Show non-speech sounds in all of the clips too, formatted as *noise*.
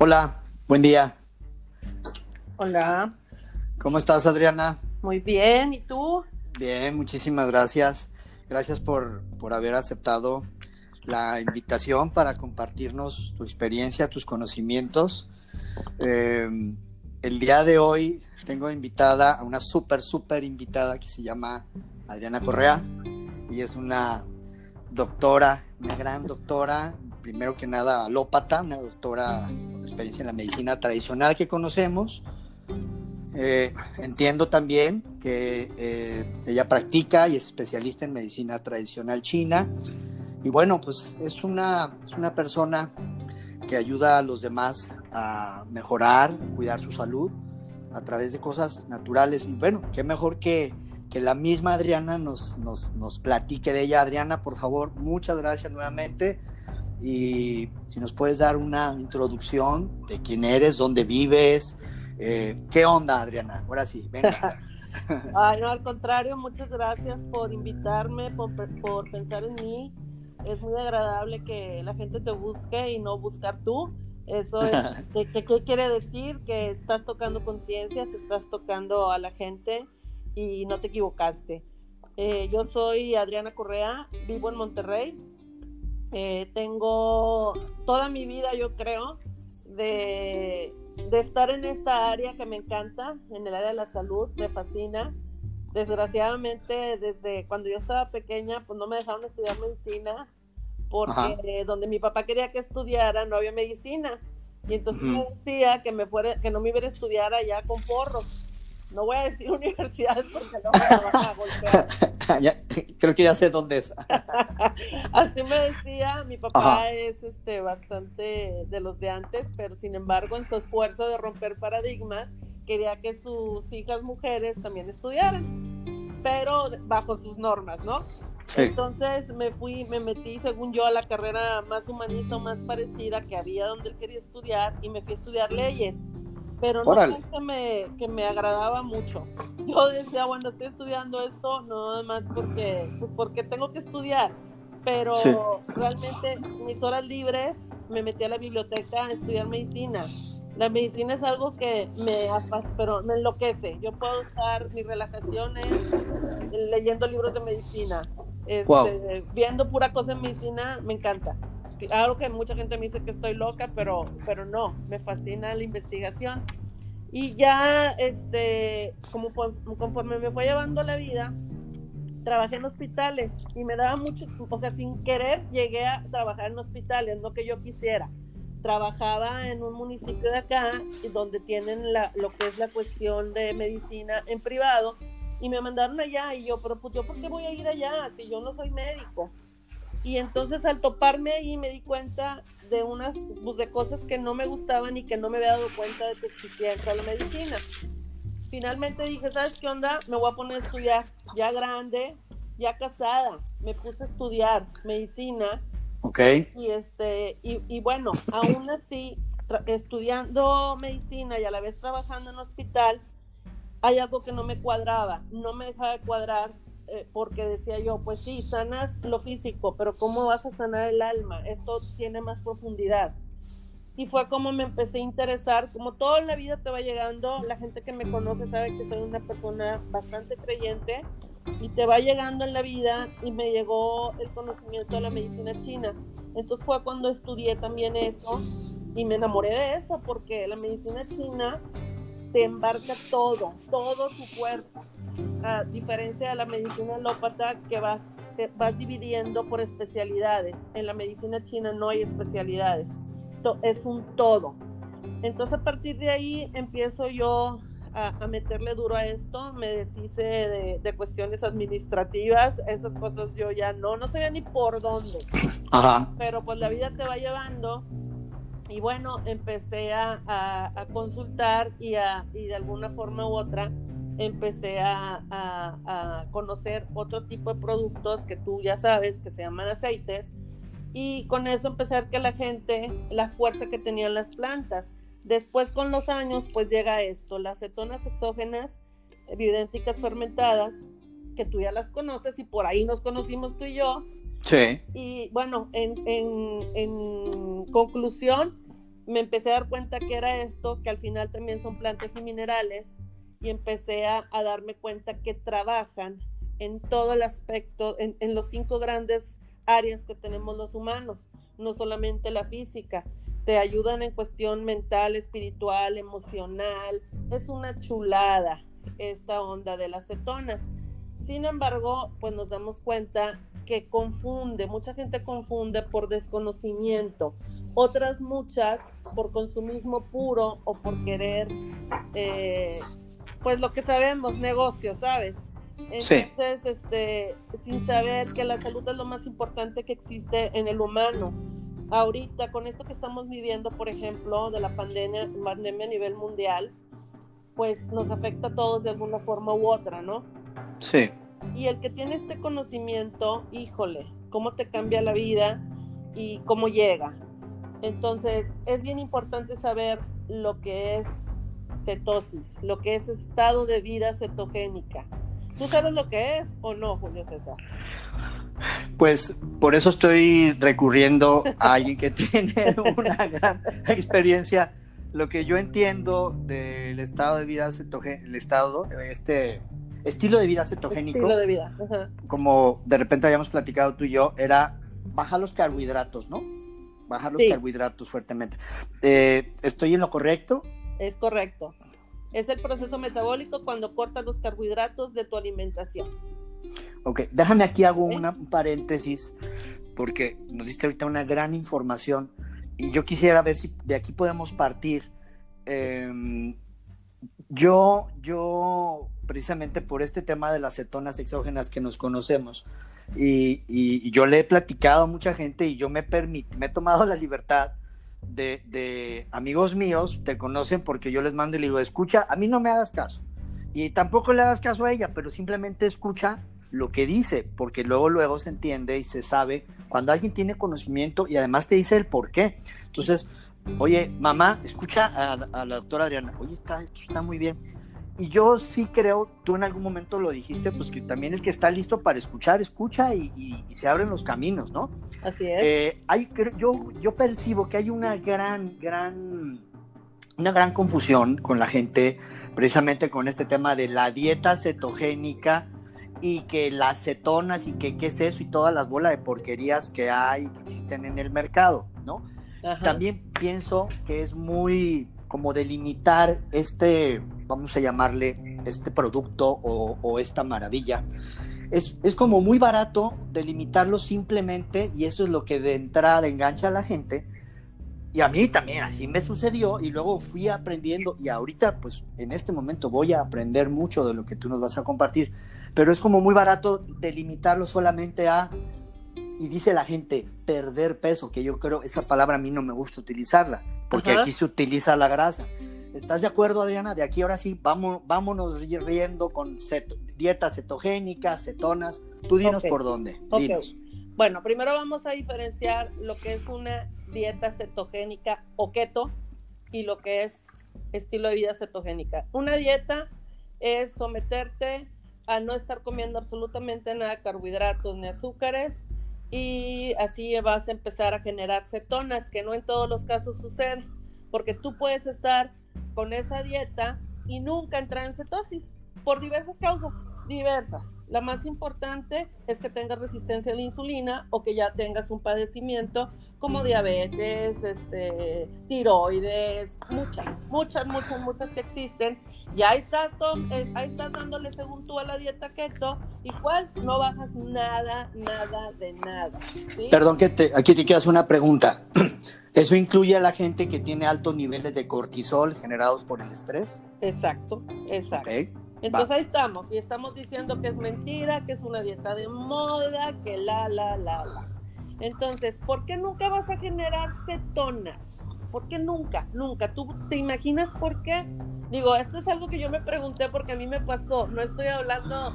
Hola, buen día. Hola. ¿Cómo estás, Adriana? Muy bien, ¿y tú? Bien, muchísimas gracias. Gracias por, por haber aceptado la invitación para compartirnos tu experiencia, tus conocimientos. Eh, el día de hoy tengo invitada a una súper, súper invitada que se llama Adriana Correa y es una doctora, una gran doctora, primero que nada alópata, una doctora con experiencia en la medicina tradicional que conocemos. Eh, entiendo también que eh, ella practica y es especialista en medicina tradicional china. Y bueno, pues es una, es una persona que ayuda a los demás a mejorar, cuidar su salud a través de cosas naturales. Y bueno, qué mejor que, que la misma Adriana nos, nos, nos platique de ella. Adriana, por favor, muchas gracias nuevamente. Y si nos puedes dar una introducción de quién eres, dónde vives, eh, ¿qué onda, Adriana? Ahora sí, venga. *laughs* *laughs* Ay, no, al contrario, muchas gracias por invitarme, por, por pensar en mí. Es muy agradable que la gente te busque y no buscar tú. Eso es, *laughs* ¿qué, qué quiere decir? Que estás tocando conciencias, estás tocando a la gente y no te equivocaste. Eh, yo soy Adriana Correa, vivo en Monterrey. Eh, tengo toda mi vida, yo creo, de, de, estar en esta área que me encanta, en el área de la salud, me fascina. Desgraciadamente, desde cuando yo estaba pequeña, pues no me dejaron estudiar medicina, porque donde mi papá quería que estudiara no había medicina. Y entonces me decía que, me fuera, que no me iba a estudiar allá con porros no voy a decir *laughs* universidades porque no me van a golpear. *laughs* creo que ya sé dónde es. *laughs* Así me decía, mi papá es este bastante de los de antes, pero sin embargo en su esfuerzo de romper paradigmas quería que sus hijas mujeres también estudiaran, pero bajo sus normas, ¿no? Entonces me fui, me metí, según yo, a la carrera más humanista o más parecida que había donde él quería estudiar y me fui a estudiar leyes pero no es que me, que me agradaba mucho. *laughs* Yo decía, bueno, estoy estudiando esto no nada más porque, pues, porque tengo que estudiar, pero realmente mis horas libres me metí a la biblioteca a estudiar medicina. La medicina es algo que me, pero me enloquece. Yo puedo usar mis relajaciones leyendo libros de medicina, este, viendo pura cosa en medicina, me encanta claro que mucha gente me dice que estoy loca, pero, pero no, me fascina la investigación. Y ya, este, como conforme me fue llevando la vida, trabajé en hospitales y me daba mucho, o sea, sin querer llegué a trabajar en hospitales, no que yo quisiera. Trabajaba en un municipio de acá, donde tienen la, lo que es la cuestión de medicina en privado, y me mandaron allá, y yo, pero pues yo, ¿por qué voy a ir allá si yo no soy médico? Y entonces al toparme ahí me di cuenta de unas pues, de cosas que no me gustaban y que no me había dado cuenta de que existía en la medicina. Finalmente dije, ¿sabes qué onda? Me voy a poner a estudiar, ya grande, ya casada, me puse a estudiar medicina. Ok. Y este, y, y bueno, aún así, estudiando medicina y a la vez trabajando en hospital, hay algo que no me cuadraba, no me dejaba de cuadrar eh, porque decía yo, pues sí, sanas lo físico, pero ¿cómo vas a sanar el alma? Esto tiene más profundidad. Y fue como me empecé a interesar, como toda la vida te va llegando, la gente que me conoce sabe que soy una persona bastante creyente y te va llegando en la vida y me llegó el conocimiento de la medicina china. Entonces fue cuando estudié también eso y me enamoré de eso porque la medicina china te embarca todo, todo tu cuerpo a diferencia de la medicina alópata que vas, vas dividiendo por especialidades. En la medicina china no hay especialidades, es un todo. Entonces a partir de ahí empiezo yo a, meterle duro a esto, me deshice de, cuestiones administrativas, esas cosas yo ya no, no sabía ni por dónde. Pero pues la vida te va llevando y bueno, empecé a, a, consultar y, a, y de alguna forma u otra empecé a, conocer otro tipo de productos que tú ya sabes que se llaman aceites y con eso empecé a ver que la gente, la fuerza que tenían las plantas. Después con los años pues llega esto, las cetonas exógenas evidénticas fermentadas, que tú ya las conoces y por ahí nos conocimos tú y yo. Sí. Y bueno, en, en conclusión, me empecé a dar cuenta que era esto, que al final también son plantas y minerales, y empecé a, darme cuenta que trabajan en todo el aspecto, en, en los cinco grandes áreas que tenemos los humanos, no solamente la física, te ayudan en cuestión mental, espiritual, emocional. Es una chulada esta onda de las cetonas. Sin embargo, pues nos damos cuenta que confunde, mucha gente confunde por desconocimiento, otras muchas por consumismo puro o por querer, eh, pues lo que sabemos, negocio, ¿sabes? Entonces, este, sin saber que la salud es lo más importante que existe en el humano. Ahorita, con esto que estamos viviendo, por ejemplo, de la pandemia, pandemia a nivel mundial, pues nos afecta a todos de alguna forma u otra, ¿no? Sí. Y el que tiene este conocimiento, híjole, cómo te cambia la vida y cómo llega. Entonces, es bien importante saber lo que es cetosis, lo que es estado de vida cetogénica. ¿Tú sabes lo que es o no, Julio César? Pues por eso estoy recurriendo a alguien que *laughs* tiene una gran experiencia. Lo que yo entiendo del estado de vida cetogénico, el estado, este estilo de vida cetogénico, estilo de vida. como de repente habíamos platicado tú y yo, era bajar los carbohidratos, ¿no? Bajar los carbohidratos fuertemente. Eh, ¿Estoy en lo correcto? Es correcto. Es el proceso metabólico cuando cortas los carbohidratos de tu alimentación. Ok, déjame aquí hago una, un paréntesis porque nos diste ahorita una gran información y yo quisiera ver si de aquí podemos partir. Em, yo, yo, precisamente por este tema de las cetonas exógenas que nos conocemos, y, yo le he platicado a mucha gente y yo me, me he tomado la libertad de, amigos míos, te conocen porque yo les mando y le digo, escucha, a mí no me hagas caso. Y tampoco le hagas caso a ella, pero simplemente escucha lo que dice, porque luego luego se entiende y se sabe cuando alguien tiene conocimiento y además te dice el por qué. Entonces, oye, mamá, escucha a, a la doctora Adriana, oye, está, esto está muy bien y yo sí creo, tú en algún momento lo dijiste, pues que también el que está listo para escuchar, escucha y, se abren los caminos, ¿no? Así es. Eh, hay, yo, yo percibo que hay una gran, gran, una gran confusión con la gente, precisamente con este tema de la dieta cetogénica y que las cetonas y que qué es eso y todas las bolas de porquerías que hay, que existen en el mercado, ¿no? También pienso que es muy como delimitar este vamos a llamarle, este producto o, esta maravilla, es, como muy barato delimitarlo simplemente y eso es lo que de entrada engancha a la gente. Y a mí también así me sucedió y luego fui aprendiendo y ahorita pues en este momento voy a aprender mucho de lo que tú nos vas a compartir, pero es como muy barato delimitarlo solamente a, y dice la gente, perder peso, que yo creo esa palabra a mí no me gusta utilizarla, porque aquí se utiliza la grasa. ¿Estás de acuerdo, Adriana? De aquí ahora sí, vamos, vámonos riendo con dieta cetogénica, cetonas. Tú dinos por dónde. Dinos. Bueno, primero vamos a diferenciar lo que es una dieta cetogénica o keto y lo que es estilo de vida cetogénica. Una dieta es someterte a no estar comiendo absolutamente nada de carbohidratos ni azúcares y así vas a empezar a generar cetonas, que no en todos los casos sucede, porque tú puedes estar con esa dieta y nunca entrar en cetosis por diversas causas, diversas. La más importante es que tengas resistencia a la insulina o que ya tengas un padecimiento como diabetes, este, tiroides, muchas, muchas, muchas, muchas que existen. Y ahí estás, eh, ahí estás dándole según tú a la dieta keto, igual no bajas nada, nada de nada. Perdón que te, aquí te quiero hacer una pregunta. *clears throat* ¿Eso incluye a la gente que tiene altos niveles de cortisol generados por el estrés? Exacto, exacto. Entonces ahí estamos, y estamos diciendo que es mentira, que es una dieta de moda, que la, la, la, la. Entonces, ¿por qué nunca vas a generar cetonas? ¿Por qué nunca? Nunca. ¿Tú te imaginas por qué? Digo, esto es algo que yo me pregunté porque a mí me pasó. No estoy hablando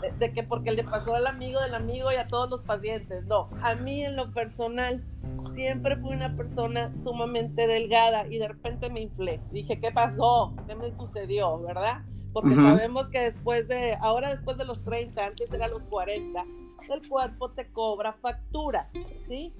de, de, que porque le pasó al amigo del amigo y a todos los pacientes. No, a mí en lo personal siempre fui una persona sumamente delgada y de repente me inflé. Dije, ¿qué pasó? ¿Qué me sucedió? ¿Verdad? porque sabemos que después de, ahora después de los 30, antes era los 40, el cuerpo te cobra factura, ¿sí?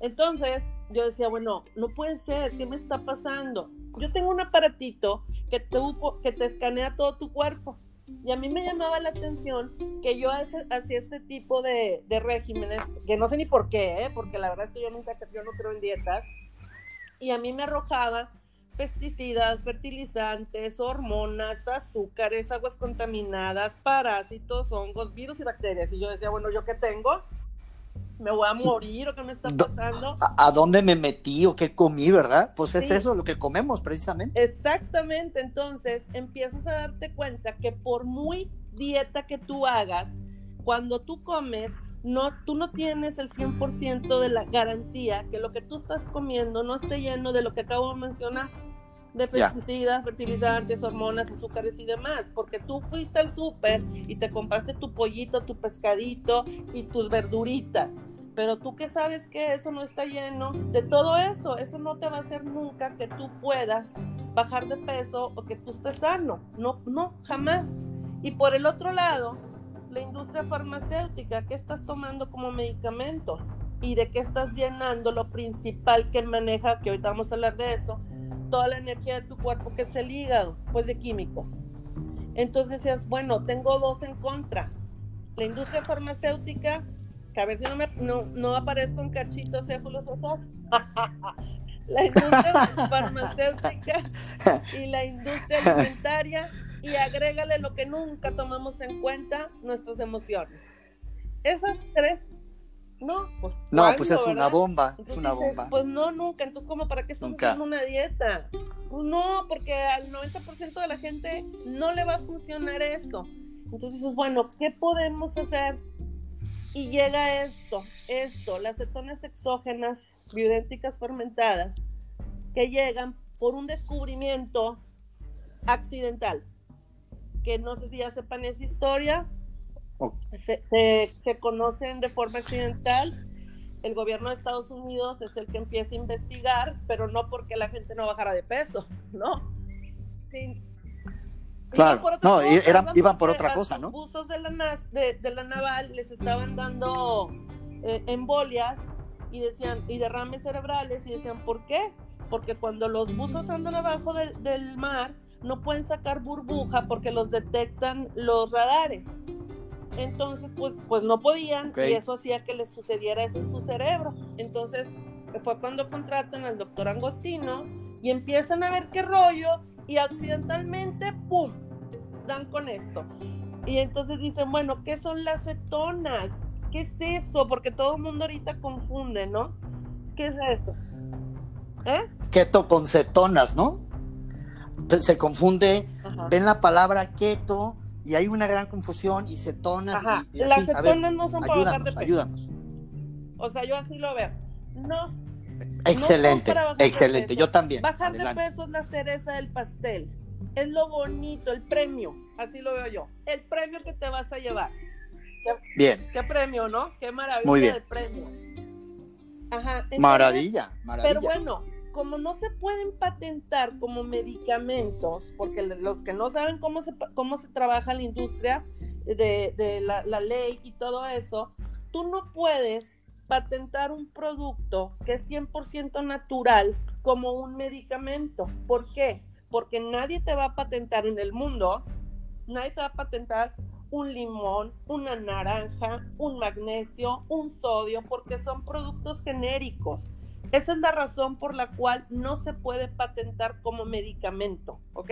Entonces, yo decía, bueno, no puede ser, ¿qué me está pasando? Yo tengo un aparatito que te, que te escanea todo tu cuerpo. Y a mí me llamaba la atención que yo hacía este tipo de, de, regímenes, que no sé ni por qué, ¿eh? porque la verdad es que yo nunca yo no creo en dietas, y a mí me arrojaba pesticidas, fertilizantes, hormonas, azúcares, aguas contaminadas, parásitos, hongos, virus y bacterias. Y yo decía, bueno, ¿yo qué tengo? ¿Me voy a morir o qué me está pasando? ¿A, dónde me metí o qué comí, verdad? Pues es eso lo que comemos precisamente. Exactamente, entonces empiezas a darte cuenta que por muy dieta que tú hagas, cuando tú comes, no, tú no tienes el 100% de la garantía que lo que tú estás comiendo no esté lleno de lo que acabo de mencionar de pesticidas, fertilizantes, hormonas, azúcares y demás, porque tú fuiste al súper y te compraste tu pollito, tu pescadito y tus verduritas, pero tú que sabes que eso no está lleno de todo eso, eso no te va a hacer nunca que tú puedas bajar de peso o que tú estés sano, no, no, jamás. Y por el otro lado, la industria farmacéutica, ¿qué estás tomando como medicamentos? ¿Y de qué estás llenando lo principal que maneja, que ahorita vamos a hablar de eso, toda la energía de tu cuerpo, que es el hígado, pues de químicos. Entonces decías, bueno, tengo dos en contra. La industria farmacéutica, que a ver si no, me, no, no aparezco en cachitos céfalos *laughs* la industria *laughs* farmacéutica y la industria alimentaria y agrégale lo que nunca tomamos en cuenta, nuestras emociones. Esas tres no, pues, no, pues es una bomba, es una bomba. Pues no, nunca. Entonces, ¿cómo para qué estás haciendo una dieta? Pues no, porque al 90% de la gente no le va a funcionar eso. Entonces, bueno, ¿qué podemos hacer? Y llega esto, esto, las cetonas exógenas bioidénticas fermentadas, que llegan por un descubrimiento accidental. Que no sé si ya sepan esa historia, se, conocen de forma accidental. El gobierno de Estados Unidos es el que empieza a investigar, pero no porque la gente no bajara de peso, ¿no? Claro, no, iban por otra cosa, ¿no? Los buzos de la, de, la naval les estaban dando eh, embolias y decían, y derrames cerebrales, y decían, ¿por qué? Porque cuando los buzos andan abajo del mar, no pueden sacar burbuja porque los detectan los radares. Entonces, pues, pues no podían y eso hacía que les sucediera eso en su cerebro. Entonces, fue cuando contratan al doctor Angostino y empiezan a ver qué rollo y accidentalmente, ¡pum!, dan con esto. Y entonces dicen, bueno, ¿qué son las cetonas? ¿Qué es eso? Porque todo el mundo ahorita confunde, ¿no? ¿Qué es eso? ¿Eh? Keto con cetonas, ¿no? Se confunde, ven la palabra keto y hay una gran confusión y cetonas. Las cetonas no son para bajar de peso. Ayúdanos. O sea, yo así lo veo. No. Excelente, excelente. Yo también. Bajar de peso es la cereza del pastel. Es lo bonito, el premio. Así lo veo yo. El premio que te vas a llevar. bien. Qué premio, ¿no? Qué maravilla Muy bien. premio. Ajá. maravilla, maravilla. Pero bueno, como no se pueden patentar como medicamentos, porque los que no saben cómo se, cómo se trabaja la industria de, la, la, ley y todo eso, tú no puedes patentar un producto que es 100% natural como un medicamento. ¿Por qué? Porque nadie te va a patentar en el mundo, nadie te va a patentar un limón, una naranja, un magnesio, un sodio, porque son productos genéricos. Esa es la razón por la cual no se puede patentar como medicamento, ¿ok?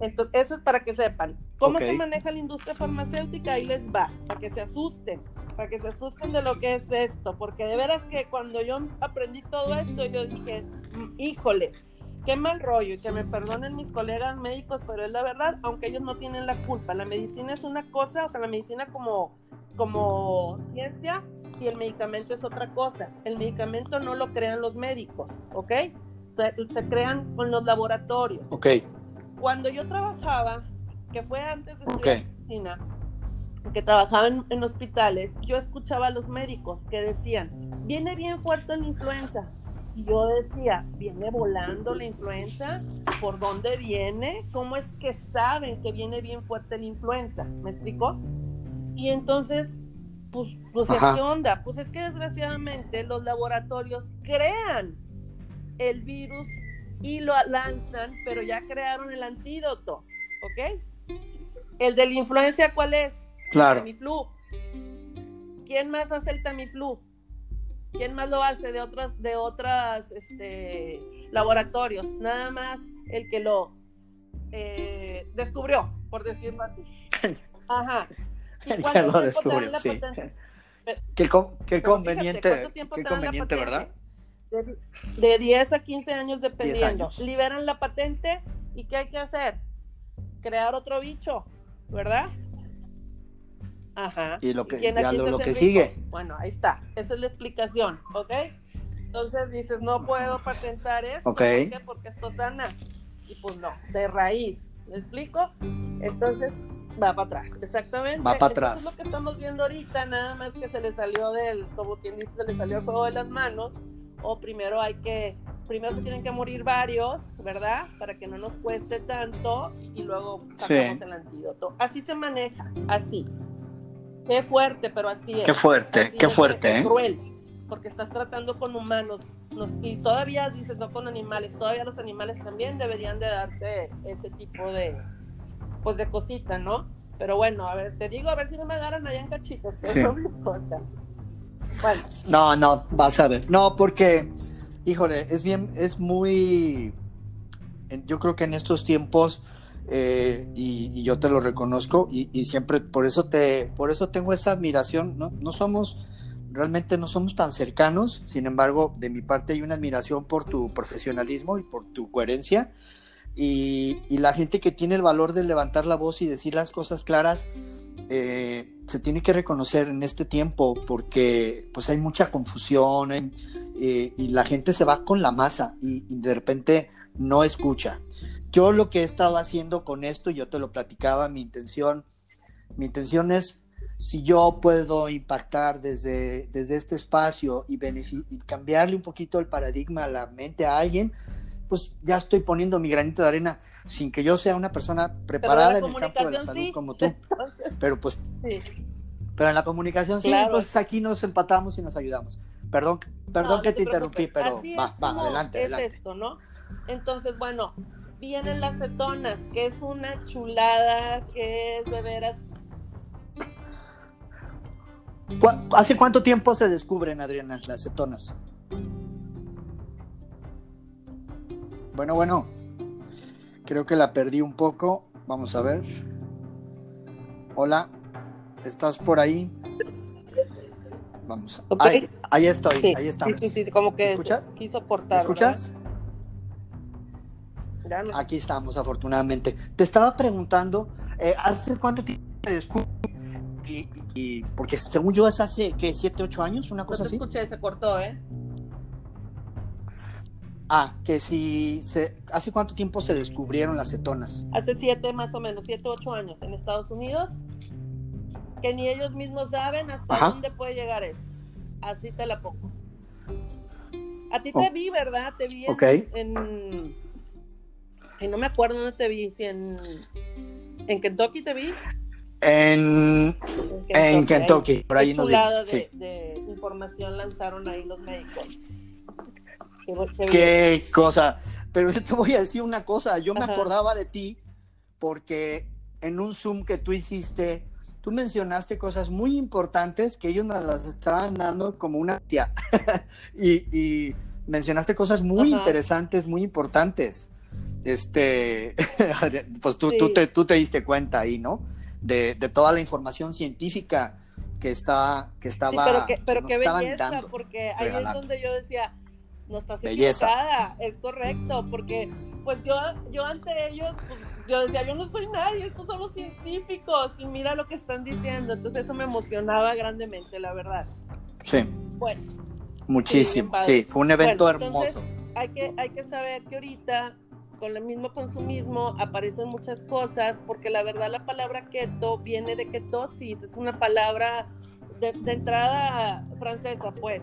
Entonces, eso es para que sepan. ¿Cómo se maneja la industria farmacéutica? Ahí les va, para que se asusten, para que se asusten de lo que es esto, porque de veras que cuando yo aprendí todo esto, yo dije, mm, híjole, qué mal rollo, y que me perdonen mis colegas médicos, pero es la verdad, aunque ellos no tienen la culpa. La medicina es una cosa, o sea, la medicina como, como ciencia y el medicamento es otra cosa. El medicamento no lo crean los médicos, ¿ok? Se, crean con los laboratorios. Ok. Cuando yo trabajaba, que fue antes de estudiar medicina, que trabajaba en, hospitales, yo escuchaba a los médicos que decían, viene bien fuerte la influenza. Y yo decía, ¿viene volando la influenza? ¿Por dónde viene? ¿Cómo es que saben que viene bien fuerte la influenza? ¿Me explicó? Y entonces pues, pues ¿qué onda? Pues es que desgraciadamente los laboratorios crean el virus y lo lanzan, pero ya crearon el antídoto, ¿ok? El de la influencia, ¿cuál es? Claro. Tamiflu. ¿Quién más hace el Tamiflu? ¿Quién más lo hace de otras, de otras, este, laboratorios? Nada más el que lo eh, descubrió, por decirlo así. *laughs* Ajá. Que *laughs* lo descubrió, sí. Qué, qué conveniente, qué conveniente, ¿verdad? De, 10 a 15 años dependiendo. Liberan la patente y ¿qué hay que hacer? Crear otro bicho, ¿verdad? Ajá. Y lo que, ya lo, que sigue. Bueno, ahí está. Esa es la explicación, ¿ok? Entonces dices, no puedo patentar esto. ¿Por qué? Porque esto sana. Y pues no, de raíz. ¿Me explico? Entonces va para atrás, exactamente. Va para atrás. es lo que estamos viendo ahorita, nada más que se le salió del, como quien dice, se le salió el juego de las manos. O primero hay que, primero se tienen que morir varios, ¿verdad? Para que no nos cueste tanto y luego sacamos el antídoto. Así se maneja, así. Qué fuerte, pero así es. Qué fuerte, qué fuerte, ¿eh? Cruel, porque estás tratando con humanos y todavía dices no con animales, todavía los animales también deberían de darte ese tipo de, pues de cosita, ¿no? Pero bueno, a ver, te digo, a ver si no me agarran allá en cachitos, no me importa. Bueno. No, no, vas a ver. No, porque, híjole, es bien, es muy, yo creo que en estos tiempos eh, y, yo te lo reconozco y, siempre por eso te por eso tengo esa admiración no, no somos realmente no somos tan cercanos sin embargo de mi parte hay una admiración por tu profesionalismo y por tu coherencia y, la gente que tiene el valor de levantar la voz y decir las cosas claras eh, se tiene que reconocer en este tiempo porque pues hay mucha confusión eh, y la gente se va con la masa y de repente no escucha. Yo lo que he estado haciendo con esto, yo te lo platicaba, mi intención, mi intención es si yo puedo impactar desde, desde este espacio y, y, cambiarle un poquito el paradigma a la mente a alguien, pues ya estoy poniendo mi granito de arena sin que yo sea una persona preparada en el campo de la salud como *laughs* tú. Pero pues, pero en la comunicación sí, entonces aquí nos empatamos y nos ayudamos. Perdón, perdón que te, interrumpí, pero va, va, adelante, es Esto, ¿no? Entonces, bueno, vienen las cetonas, que es una chulada, que es de veras. ¿Hace cuánto tiempo se descubren, Adriana, las cetonas? Bueno, bueno, creo que la perdí un poco. Vamos a ver. Hola, ¿estás por ahí? Vamos. Ahí, estoy, ahí estamos. Sí, sí, sí, como que quiso cortar. ¿Escuchas? Aquí estamos, afortunadamente. Te estaba preguntando, eh, ¿hace cuánto tiempo te descubrí? Y, porque según yo es hace, ¿qué? ¿Siete, ocho años? ¿Una cosa no te escuché, se cortó, ¿eh? Ah, que si, se, ¿hace cuánto tiempo se descubrieron las cetonas? Hace siete más o menos, siete, ocho años en Estados Unidos, que ni ellos mismos saben hasta dónde puede llegar eso. Así te la pongo. A ti te vi, ¿verdad? Te vi en y no me acuerdo dónde te vi, si en, en Kentucky te vi. En, en Kentucky, por ahí nos vimos. De, de información lanzaron ahí los médicos. Qué, cosa. Pero yo te voy a decir una cosa. Yo me acordaba de ti porque en un Zoom que tú hiciste, tú mencionaste cosas muy importantes que ellos nos las estaban dando como una tía. *laughs* y, y, mencionaste cosas muy interesantes, muy importantes este, *laughs* pues tú, tú, te, tú te diste cuenta ahí, ¿no? De, de toda la información científica que, está, que estaba. pero que, pero qué belleza, porque ahí es donde yo decía, no estás equivocada, es correcto, porque pues yo, yo ante ellos, pues, yo decía, yo no soy nadie, estos son los científicos, y mira lo que están diciendo, entonces eso me emocionaba grandemente, la verdad. Sí. Bueno. Muchísimo, sí, fue un evento hermoso. Hay que, hay que saber que ahorita con el mismo consumismo aparecen muchas cosas, porque la verdad la palabra keto viene de ketosis, es una palabra de, entrada francesa, pues,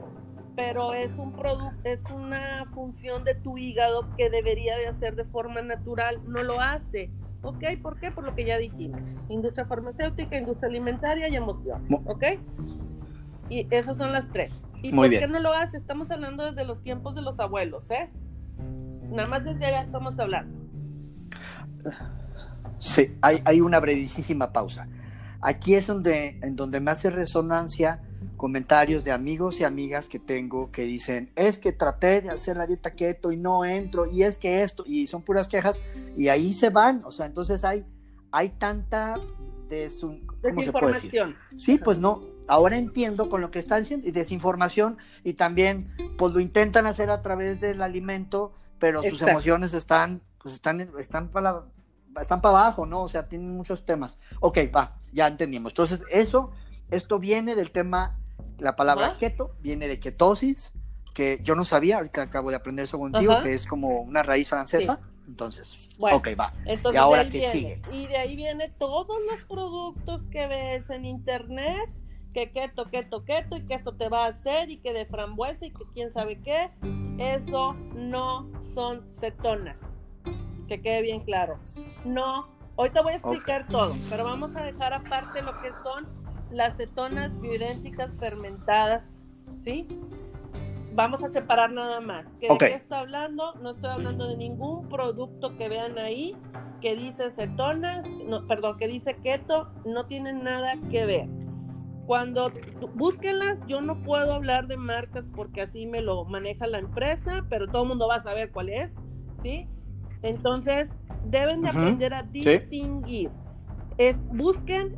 pero es un producto, es una función de tu hígado que debería de hacer de forma natural, no lo hace. ¿Ok? ¿Por qué? Por lo que ya dijimos. Industria farmacéutica, industria alimentaria y emoción. ¿Ok? Y esas son las tres. ¿Y por qué no lo hace? Estamos hablando desde los tiempos de los abuelos, ¿eh? Nada más desde allá estamos hablando. Sí, hay, hay una brevísima pausa. Aquí es donde, en donde me hace resonancia comentarios de amigos y amigas que tengo que dicen, es que traté de hacer la dieta keto y no entro, y es que esto, y son puras quejas, y ahí se van, o sea, entonces hay, hay tanta desinformación. Sí, pues no, ahora entiendo con lo que están diciendo, y desinformación, y también, pues lo intentan hacer a través del alimento, pero sus emociones están, pues están, están para están para abajo, ¿no? O sea, tienen muchos temas. Ok, va, ya entendimos. Entonces, eso, esto viene del tema la palabra keto viene de ketosis, que yo no sabía, ahorita acabo de aprender eso contigo, que es como una raíz francesa. Entonces, ok, va. Entonces, y ahora que sigue. Y de ahí viene todos los productos que ves en internet, que keto, keto, keto, y que esto te va a hacer, y que de frambuesa, y que quién sabe qué. Eso no son cetonas. Que quede bien claro. No, ahorita voy a explicar todo, pero vamos a dejar aparte lo que son las cetonas bioidénticas fermentadas, ¿sí? Vamos a separar nada más. ¿De qué está hablando? No estoy hablando de ningún producto que vean ahí que dice cetonas, no, perdón, que dice keto, no tienen nada que ver. Cuando búsquenlas, yo no puedo hablar de marcas porque así me lo maneja la empresa, pero todo el mundo va a saber cuál es, ¿sí? Entonces, deben de aprender a distinguir es busquen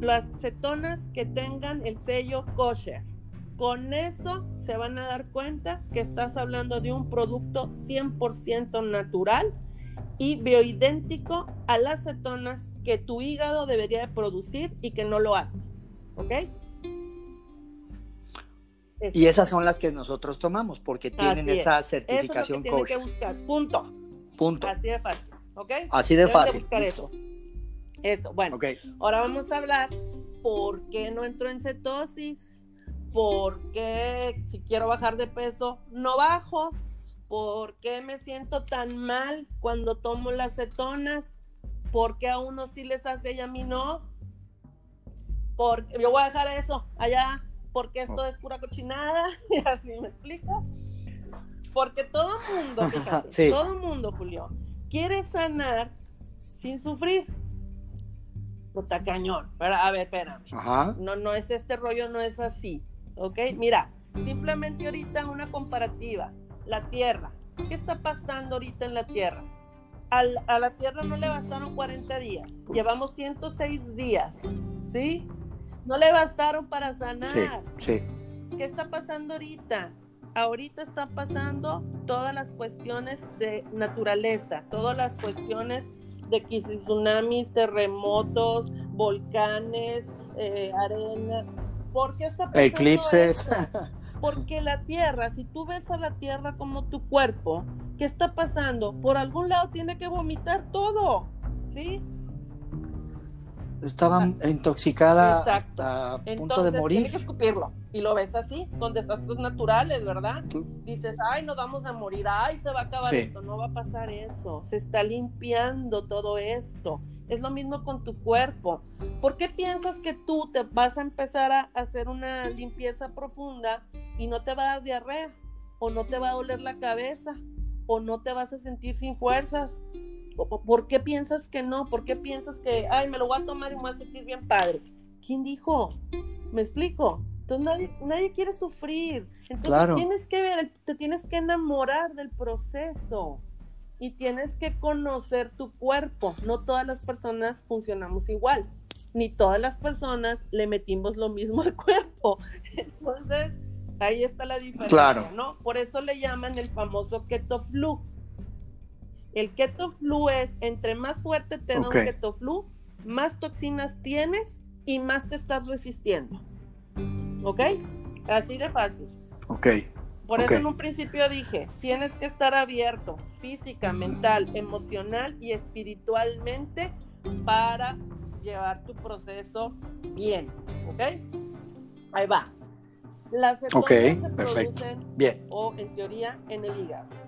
las cetonas que tengan el sello kosher. Con eso se van a dar cuenta que estás hablando de un producto 100% natural y bioidéntico a las cetonas que tu hígado debería de producir y que no lo hace. ¿Ok? Y esas son las que nosotros tomamos porque tienen esa certificación eso es que buscar. Punto. Punto. Así de fácil. ¿Ok? Así de fácil. Eso, bueno. Ahora vamos a hablar por qué no entro en cetosis, por qué si quiero bajar de peso no bajo, por qué me siento tan mal cuando tomo las cetonas, por qué a unos sí les hace y a mí no. Porque yo voy a dejar eso allá porque esto es pura cochinada, *laughs* y así me explico. Porque todo mundo, fíjate, todo mundo, Julio, quiere sanar sin sufrir puta cañón. Pero, a ver, espérame. No, no es este rollo, no es así. ¿Ok? Mira, simplemente ahorita una comparativa. La Tierra. ¿Qué está pasando ahorita en la Tierra? a la Tierra no le bastaron 40 días. Llevamos 106 días. ¿Sí? No le bastaron para sanar. Sí, ¿Qué está pasando ahorita? Ahorita están pasando todas las cuestiones de naturaleza, todas las cuestiones de tsunamis, terremotos, volcanes, eh, arena. ¿Por qué está Eclipses. Porque la Tierra, si tú ves a la Tierra como tu cuerpo, ¿qué está pasando? Por algún lado tiene que vomitar todo, ¿sí? Estaba intoxicada hasta punto de morir. Tiene que escupirlo. Y lo ves así, con desastres naturales, ¿verdad? Dices, ay, nos vamos a morir, ay, se va a acabar esto. No va a pasar eso. Se está limpiando todo esto. Es lo mismo con tu cuerpo. ¿Por qué piensas que tú te vas a empezar a hacer una limpieza profunda y no te va a dar diarrea? ¿O no te va a doler la cabeza? ¿O no te vas a sentir sin fuerzas? ¿Por qué piensas que no? ¿Por qué piensas que, ay, me lo voy a tomar y me voy a sentir bien padre? ¿Quién dijo? ¿Me explico? Entonces nadie, quiere sufrir. Entonces tienes que ver, te tienes que enamorar del proceso y tienes que conocer tu cuerpo. No todas las personas funcionamos igual, ni todas las personas le metimos lo mismo al cuerpo. *laughs* Entonces, ahí está la diferencia, ¿no? Por eso le llaman el famoso keto flu el keto flu es, entre más fuerte te da un keto flu, más toxinas tienes y más te estás resistiendo. ¿Ok? Así de fácil. Ok. Por eso en un principio dije, tienes que estar abierto física, mental, emocional y espiritualmente para llevar tu proceso bien. ¿Ok? Ahí va. Las cetonas se producen, bien. o en teoría, en el hígado.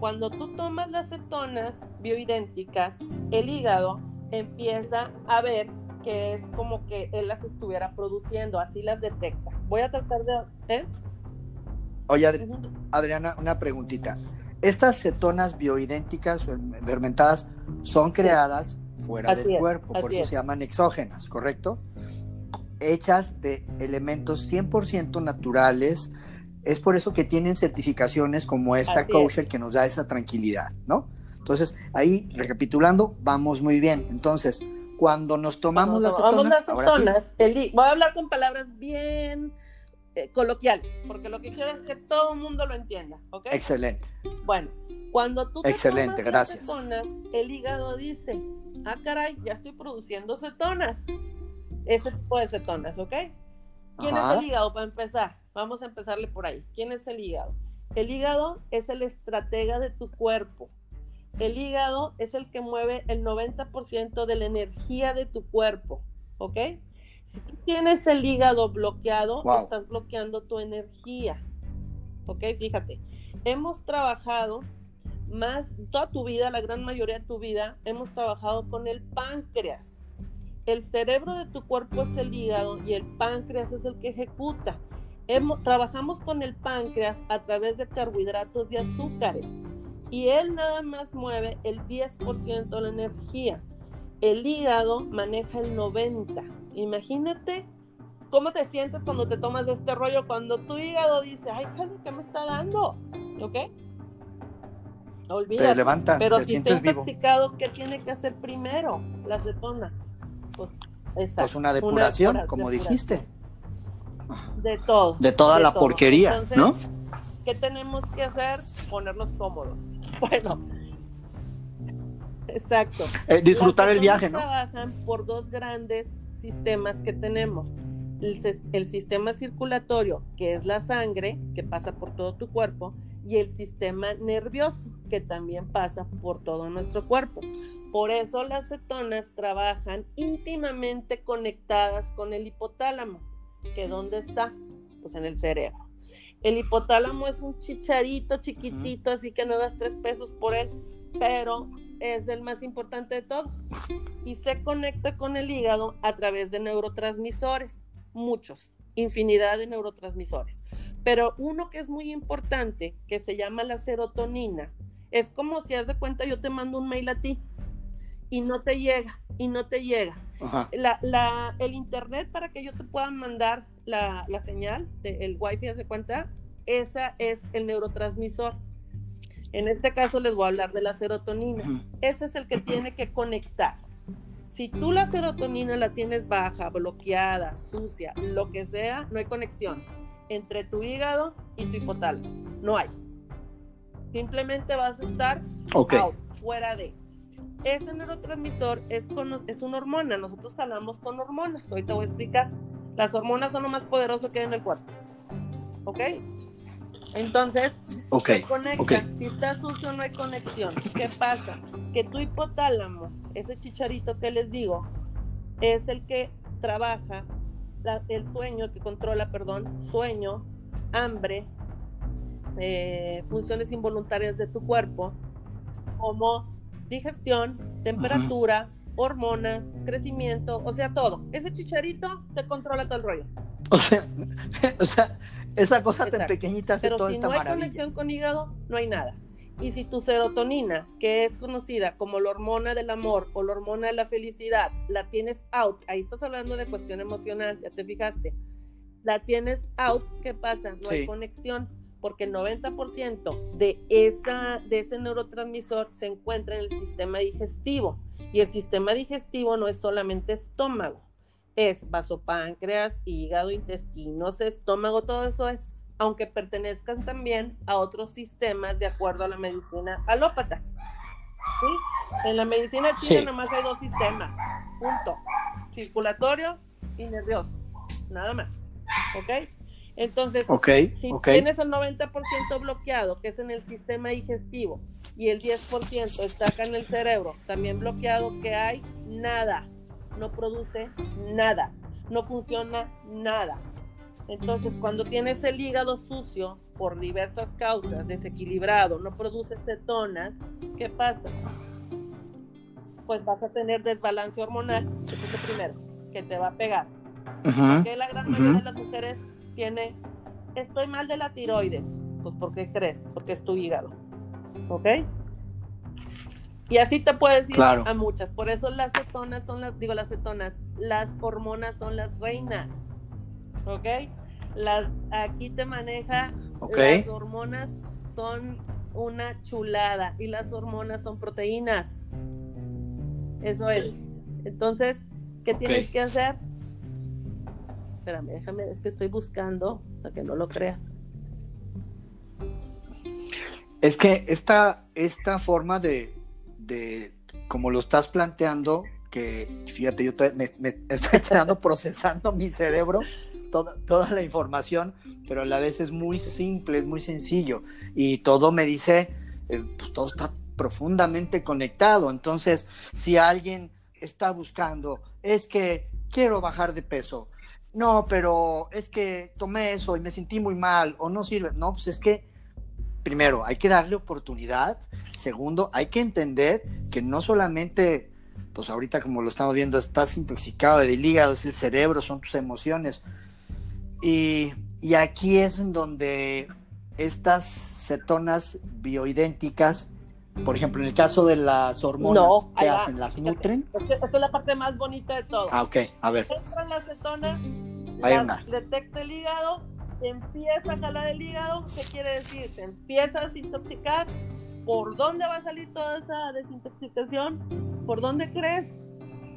Cuando tú tomas las cetonas bioidénticas, el hígado empieza a ver que es como que él las estuviera produciendo, así las detecta. Voy a tratar de... ¿eh? Oye, Adriana, una preguntita. Estas cetonas bioidénticas o fermentadas son creadas fuera del cuerpo, por eso se llaman exógenas, ¿correcto? Hechas de elementos 100% naturales. Es por eso que tienen certificaciones como esta kosher que nos da esa tranquilidad, ¿no? Entonces, ahí, recapitulando, vamos muy bien. Entonces, cuando nos tomamos las cetonas, voy a hablar con palabras bien eh, coloquiales, porque lo que quiero es que todo el mundo lo entienda, ¿ok? Excelente. Bueno, cuando tú te Excelente, gracias. cetonas, el hígado dice, ah, caray, ya estoy produciendo cetonas. Ese tipo de cetonas, ¿ok? ¿Quién es el hígado para empezar? Vamos a empezarle por ahí. ¿Quién es el hígado? El hígado es el estratega de tu cuerpo. El hígado es el que mueve el 90% de la energía de tu cuerpo, ¿ok? Si tú tienes el hígado bloqueado, estás bloqueando tu energía, ¿ok? Fíjate, hemos trabajado más, toda tu vida, la gran mayoría de tu vida, hemos trabajado con el páncreas. El cerebro de tu cuerpo es el hígado y el páncreas es el que ejecuta. Trabajamos con el páncreas a través de carbohidratos y azúcares y él nada más mueve el 10% de la energía. El hígado maneja el 90%. Imagínate cómo te sientes cuando te tomas este rollo, cuando tu hígado dice, ay, ¿qué me está dando? ¿Ok? Olvídate. Te levanta, Pero te si está intoxicado, ¿qué tiene que hacer primero? La acetona. Pues, pues una depuración, como dijiste. De todo. De toda la porquería, ¿no? ¿Qué tenemos que hacer? Ponernos cómodos. *laughs* Bueno, exacto. Eh, disfrutar el viaje, ¿no? Trabajan por dos grandes sistemas que tenemos. El, sistema circulatorio, que es la sangre, que pasa por todo tu cuerpo, y el sistema nervioso, que también pasa por todo nuestro cuerpo. Por eso las cetonas trabajan íntimamente conectadas con el hipotálamo, que ¿dónde está? Pues en el cerebro. El hipotálamo es un chicharito chiquitito, así que no das tres pesos por él, pero es el más importante de todos. Y se conecta con el hígado a través de neurotransmisores, muchos, infinidad de neurotransmisores. Pero uno que es muy importante, que se llama la serotonina, es como si haz de cuenta yo te mando un mail a ti y no te llega, y no te llega. La, el internet para que yo te pueda mandar la, señal, de, el wifi, de cuenta, esa es el neurotransmisor. En este caso les voy a hablar de la serotonina. Ese es el que tiene que conectar. Si tú la serotonina la tienes baja, bloqueada, sucia, lo que sea, no hay conexión entre tu hígado y tu hipotálamo. No hay. Simplemente vas a estar fuera de. Ese neurotransmisor es, es una hormona. Nosotros jalamos con hormonas. Hoy te voy a explicar. Las hormonas son lo más poderoso que hay en el cuerpo. ¿Ok? Entonces, okay, se conecta. Si está sucio, no hay conexión. ¿Qué pasa? Que tu hipotálamo, ese chicharito que les digo, es el que trabaja el sueño, que controla, perdón, sueño, hambre, eh, funciones involuntarias de tu cuerpo, como digestión, temperatura, hormonas, crecimiento, o sea, todo. Ese chicharito te controla todo el rollo. O sea, *laughs* o sea esa cosa tan pequeñita hace Pero si no hay conexión con hígado, no hay nada. Y si tu serotonina, que es conocida como la hormona del amor o la hormona de la felicidad, la tienes out, ahí estás hablando de cuestión emocional, ya te fijaste, la tienes out, ¿qué pasa? No hay conexión porque el 90% de, esa, de ese neurotransmisor se encuentra en el sistema digestivo. Y el sistema digestivo no es solamente estómago, es vasopáncreas, hígado, intestinos, estómago, todo eso es, aunque pertenezcan también a otros sistemas de acuerdo a la medicina alópata. En la medicina china nada más hay dos sistemas, punto, circulatorio y nervioso, nada más, ¿ok? Entonces, si tienes el 90% bloqueado, que es en el sistema digestivo, y el 10% está acá en el cerebro, también bloqueado, ¿qué hay? Nada. No produce nada. No funciona nada. Entonces, cuando tienes el hígado sucio por diversas causas, desequilibrado, no produce cetonas, ¿qué pasa? Pues vas a tener desbalance hormonal, eso es lo primero, que te va a pegar. Porque la gran mayoría de las mujeres tiene, estoy mal de la tiroides. Pues ¿por qué crees? Porque es tu hígado. ¿Ok? Y así te puedes ir a muchas. Por eso las cetonas son las, digo las cetonas, las hormonas son las reinas. ¿Ok? Las, aquí te maneja, las hormonas son una chulada y las hormonas son proteínas. Eso es. Entonces, ¿qué tienes que hacer? Espérame, déjame, es que estoy buscando para que no lo creas. Es que esta, esta forma de, de, como lo estás planteando, que fíjate, yo me, *laughs* estoy quedando procesando mi cerebro toda, toda la información, pero a la vez es muy simple, es muy sencillo y todo me dice, eh, pues todo está profundamente conectado. Entonces, si alguien está buscando, es que quiero bajar de peso, no, pero es que tomé eso y me sentí muy mal o no sirve, no, pues es que primero, hay que darle oportunidad. Segundo, hay que entender que no solamente, pues ahorita como lo estamos viendo, estás intoxicado del hígado, es el cerebro, son tus emociones. Y, aquí es en donde estas cetonas bioidénticas, por ejemplo, en el caso de las hormonas, ¿qué hacen? ¿Las nutren? Esta es la parte más bonita de todo. Ah, ok, a ver. Entran las cetonas, detecta el hígado, empieza a jalar el hígado, ¿qué quiere decir? Te empieza a desintoxicar. ¿Por dónde va a salir toda esa desintoxicación? ¿Por dónde crees?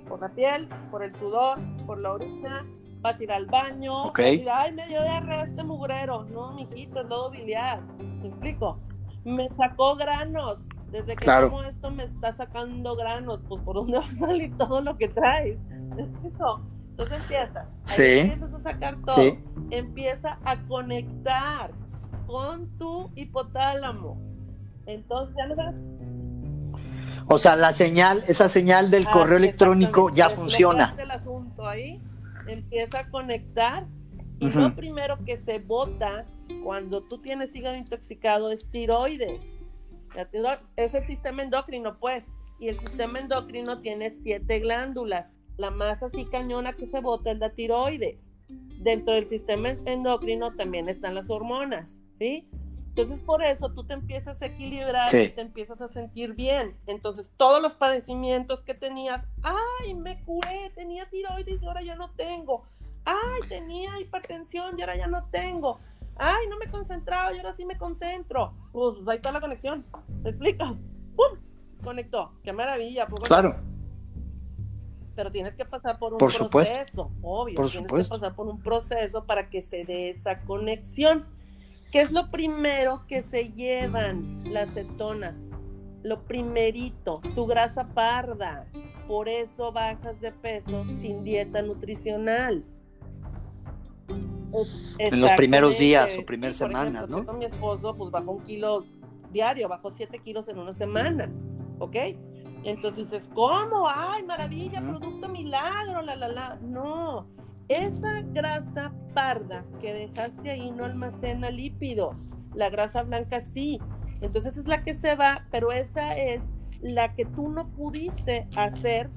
Por la piel, por el sudor, por la orina, vas a ir al baño, okay. a decir, ay, me dio diarrea este mugrero. No, mijito, es lodo biliar. ¿Me explico? Me sacó granos. Desde que como esto me está sacando granos, pues por dónde *laughs* va a salir todo lo que traes. Entonces empiezas, ahí empiezas a sacar todo, empieza a conectar con tu hipotálamo. Entonces ya no O sea, la señal, esa señal del ah, correo electrónico ya funciona. El asunto ahí. Empieza a conectar. Y lo primero que se bota cuando tú tienes hígado intoxicado es tiroides. Es el sistema endocrino, pues, y el sistema endocrino tiene siete glándulas la más así cañona que se bota es la tiroides. Dentro del sistema endocrino también están las hormonas, ¿sí? Entonces por eso tú te empiezas a equilibrar y te empiezas a sentir bien. Entonces todos los padecimientos que tenías, ay, me curé, tenía tiroides y ahora ya no tengo. Ay, tenía hipertensión y ahora ya no tengo. Ay, no me concentraba y ahora sí me concentro. Pues ahí está la conexión. ¿Me explica? ¡Pum! Conectó. Qué maravilla. claro pero tienes que pasar por un proceso, obvio, tienes que pasar por un proceso para que se dé esa conexión. ¿Qué es lo primero que se llevan las cetonas? Lo primerito, tu grasa parda. Por eso bajas de peso sin dieta nutricional. En los primeros días o primeras semanas, ¿no? Con mi esposo, pues bajó un kilo diario, bajó siete kilos en una semana, ¿ok? Entonces dices, ¿cómo? ¡Ay, maravilla! Producto milagro, la, la, la. No, esa grasa parda que dejaste ahí no almacena lípidos. La grasa blanca sí. Entonces es la que se va, pero esa es la que tú no pudiste hacer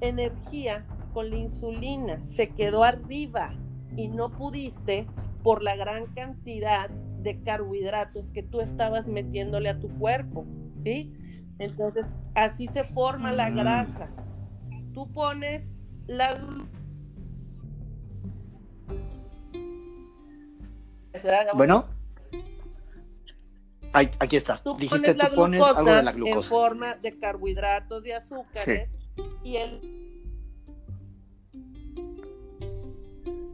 energía con la insulina. Se quedó arriba y no pudiste por la gran cantidad de carbohidratos que tú estabas metiéndole a tu cuerpo, ¿sí? Entonces, así se forma la mm. grasa. Tú pones la Bueno, aquí estás. Dijiste tú pones algo de la glucosa. En forma de carbohidratos y azúcares. Y el.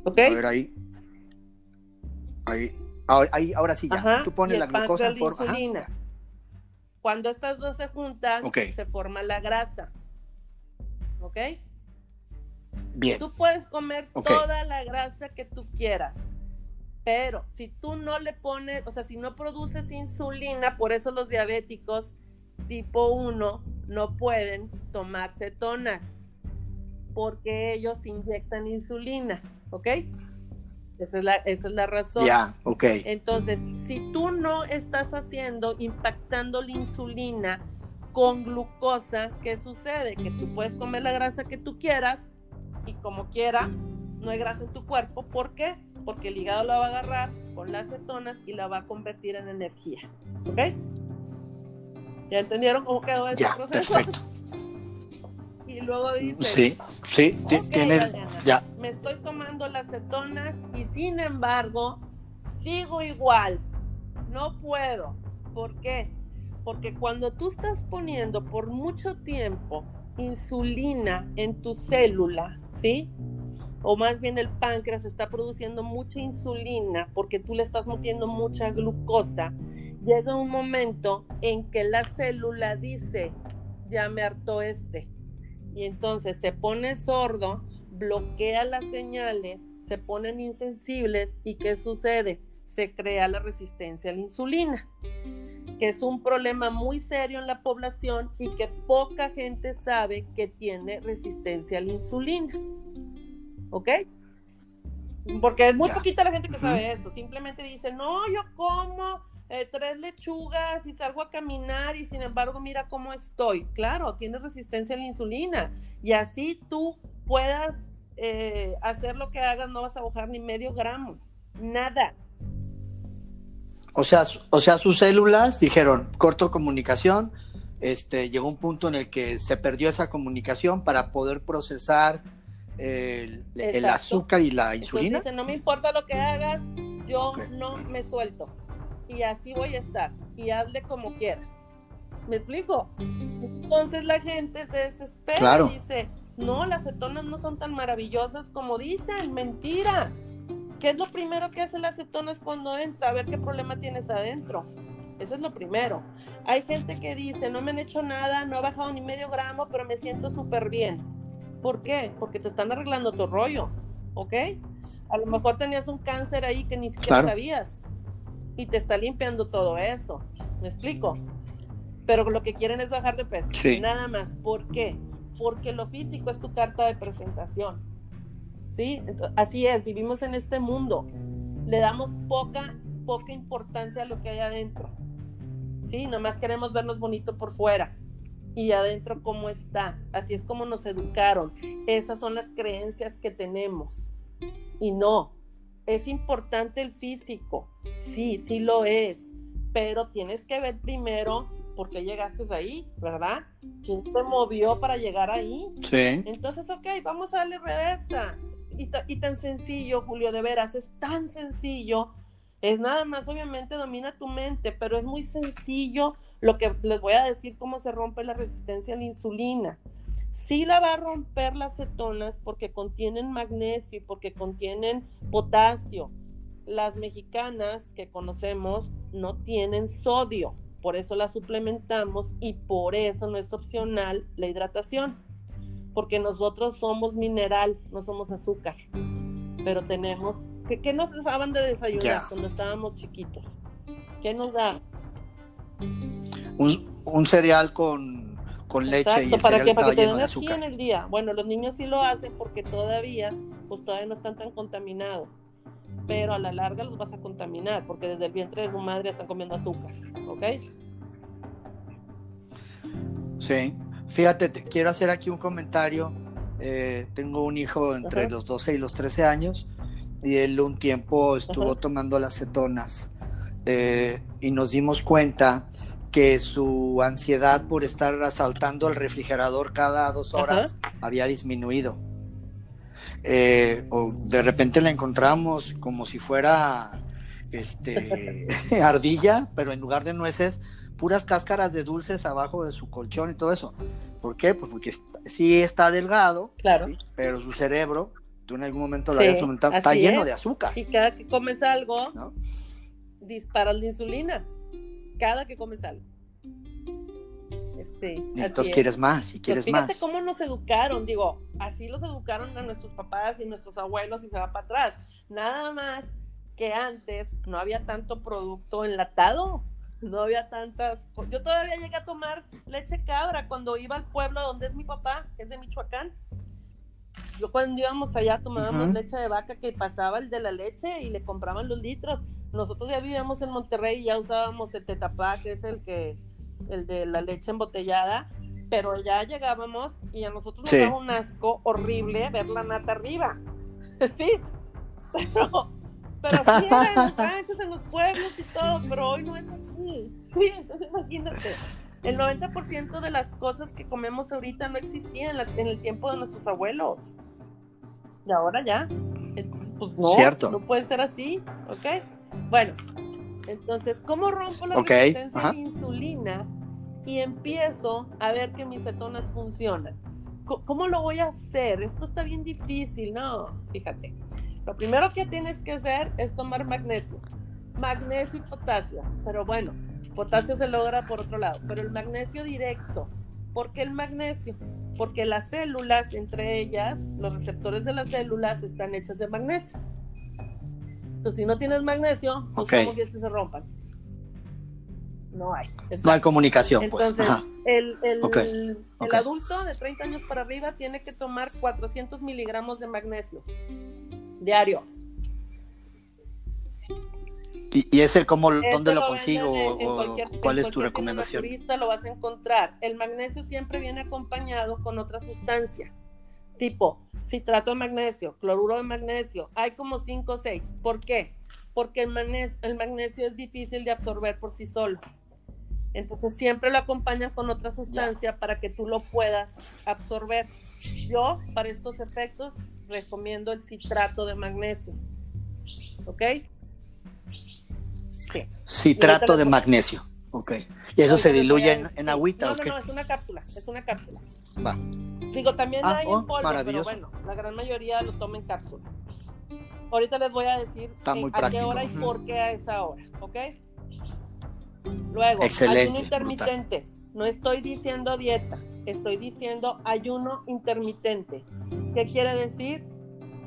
¿Ok? A ver ahí. Ahí. Ahora, ahí, ahora sí ya. tú pones la glucosa en forma. Ajá. Cuando estas dos se juntan, se forma la grasa. ¿Ok? Bien. Tú puedes comer toda la grasa que tú quieras, pero si tú no le pones, o sea, si no produces insulina, por eso los diabéticos tipo 1 no pueden tomar cetonas, porque ellos inyectan insulina, ¿ok? Esa es la, esa es la razón. Ya, ok. Entonces, si tú no estás haciendo, impactando la insulina con glucosa, ¿qué sucede? Que tú puedes comer la grasa que tú quieras y como quiera, no hay grasa en tu cuerpo. ¿Por qué? porque el hígado la va a agarrar con las cetonas y la va a convertir en energía. ¿Ok? ¿Ya entendieron cómo quedó ese Ya, proceso? perfecto. Y luego dice, Sí, sí, tienes, Adriana, ya, me estoy tomando las cetonas y sin embargo sigo igual. No puedo. ¿Por qué? Porque cuando tú estás poniendo por mucho tiempo insulina en tu célula, ¿sí? O más bien el páncreas está produciendo mucha insulina porque tú le estás metiendo mucha glucosa. Llega un momento en que la célula dice, ya me hartó este. Y entonces se pone sordo, bloquea las señales, se ponen insensibles y ¿qué sucede? Se crea la resistencia a la insulina, que es un problema muy serio en la población y que poca gente sabe que tiene resistencia a la insulina. ¿Ok? Porque es muy Ya. poquita la gente que sabe eso. Simplemente dice, no, yo como eh, tres lechugas y salgo a caminar y sin embargo mira cómo estoy. Claro, tienes resistencia a la insulina y así tú puedas eh, hacer lo que hagas, no vas a bajar ni medio gramo. Nada. o sea, o sea, sus células dijeron, corto comunicación, este, llegó un punto en el que se perdió esa comunicación para poder procesar el, azúcar y la insulina. no me importa lo que hagas, yo no me suelto. Y así voy a estar. Y hazle como quieras. ¿Me explico? Entonces la gente se desespera Claro. y dice, no, las cetonas no son tan maravillosas como dicen, mentira. ¿Qué es lo primero que hace las cetonas cuando entra? A ver qué problema tienes adentro. Eso es lo primero. Hay gente que dice, no me han hecho nada, no he bajado ni medio gramo, pero me siento súper bien. ¿Por qué? Porque te están arreglando tu rollo, ¿ok? A lo mejor tenías un cáncer ahí que ni siquiera Claro. sabías y te está limpiando todo eso. ¿Me explico? Pero lo que quieren es bajar de peso. Sí. Nada más. ¿Por qué? Porque lo físico es tu carta de presentación. ¿Sí? Así es, vivimos en este mundo. Le damos poca, poca importancia a lo que hay adentro. ¿Sí? Nomás queremos vernos bonito por fuera. Y adentro cómo está. Así es como nos educaron. Esas son las creencias que tenemos. Y no, es importante el físico. Sí, sí lo es. Pero tienes que ver primero por qué llegaste ahí, ¿verdad? ¿Quién te movió para llegar ahí? Sí, Entonces, ok, vamos a darle reversa. Y, ta- y tan sencillo, Julio, de veras, es tan sencillo. Es nada más, obviamente, domina tu mente, pero es muy sencillo lo que les voy a decir, cómo se rompe la resistencia a la insulina. Sí la va a romper las cetonas porque contienen magnesio y porque contienen potasio. Las mexicanas que conocemos no tienen sodio, por eso la suplementamos y por eso no es opcional la hidratación porque nosotros somos mineral, no somos azúcar, pero tenemos... ¿Qué, qué nos daban de desayunar cuando estábamos chiquitos? ¿Qué nos da? un, un cereal con, con leche y Exacto, el para cereal que, para estaba que te lleno de energía en azúcar. el día. Bueno, los niños sí lo hacen porque todavía, pues todavía no están tan contaminados. Pero a la larga los vas a contaminar porque desde el vientre de su madre están comiendo azúcar, ¿ok? Sí, fíjate, te- quiero hacer aquí un comentario. Eh, tengo un hijo entre Ajá. los 12 y los 13 años y él un tiempo estuvo Ajá. tomando las cetonas eh, y nos dimos cuenta que su ansiedad por estar asaltando el refrigerador cada dos horas había disminuido. Eh, o de repente la encontramos como si fuera este *laughs* ardilla, pero en lugar de nueces, puras cáscaras de dulces abajo de su colchón y todo eso. ¿Por qué? Pues porque sí está delgado, Claro. ¿sí? pero su cerebro, tú en algún momento lo Sí, habías comentado, está lleno de azúcar. Y cada que comes algo, ¿no? disparas la insulina. Cada que comes algo. Sí, es. quieres más y Pues quieres fíjate más. cómo nos educaron, digo, así los educaron a nuestros papás y nuestros abuelos y se va para atrás. Nada más que antes no había tanto producto enlatado, no había tantas. Yo todavía llegué a tomar leche cabra cuando iba al pueblo donde es mi papá, que es de Michoacán. Yo cuando íbamos allá tomábamos Ujú. leche de vaca que pasaba el de la leche y le compraban los litros. Nosotros ya vivíamos en Monterrey y ya usábamos el tetapá, que es el que el de la leche embotellada, pero ya llegábamos y a nosotros nos Sí. daba un asco horrible ver la nata arriba. *laughs* sí, pero Pero sí en los ranchos, en los pueblos y todo, pero hoy no es así. Sí, entonces imagínate. El 90% de las cosas que comemos ahorita no existían en, el tiempo de nuestros abuelos. Y ahora ya. Entonces, pues no, Cierto. no puede ser así, ¿ok? Bueno, entonces, ¿cómo rompo la resistencia a la insulina y empiezo a ver que mis cetonas funcionan? ¿Cómo lo voy a hacer? Esto está bien difícil, ¿no? Fíjate. Lo primero que tienes que hacer es tomar magnesio. Magnesio y potasio. Pero bueno, potasio se logra por otro lado. Pero el magnesio directo. ¿Por qué el magnesio? Porque las células, entre ellas, los receptores de las células están hechas de magnesio. Entonces, si no tienes magnesio, pues ¿cómo que se rompan? No hay. No hay comunicación, pues. El, el adulto de 30 años para arriba tiene que tomar 400 miligramos de magnesio diario. ¿Y, y ese cómo, dónde lo, consigo? o, ¿Cuál es tu recomendación? lo vas a encontrar. El magnesio siempre viene acompañado con otra sustancia, tipo citrato de magnesio, cloruro de magnesio. Hay como 5 o 6. ¿Por qué? Porque el magnesio, el magnesio es difícil de absorber por sí solo. Entonces siempre lo acompañan con otra sustancia para que tú lo puedas absorber. Yo, para estos efectos, recomiendo el citrato de magnesio. ¿Ok? Sí. Citrato de magnesio. Ok. ¿Y eso se diluye en, en, agüita? No, no, no, es una cápsula. Es una cápsula. Va. Digo, también ah, hay en oh, polvo, pero bueno, la gran mayoría lo toma en cápsula. Ahorita les voy a decir a qué hora y por qué a esa hora, ¿ok? Luego, Excelente, ayuno intermitente. No estoy diciendo dieta, estoy diciendo ayuno intermitente. ¿Qué quiere decir?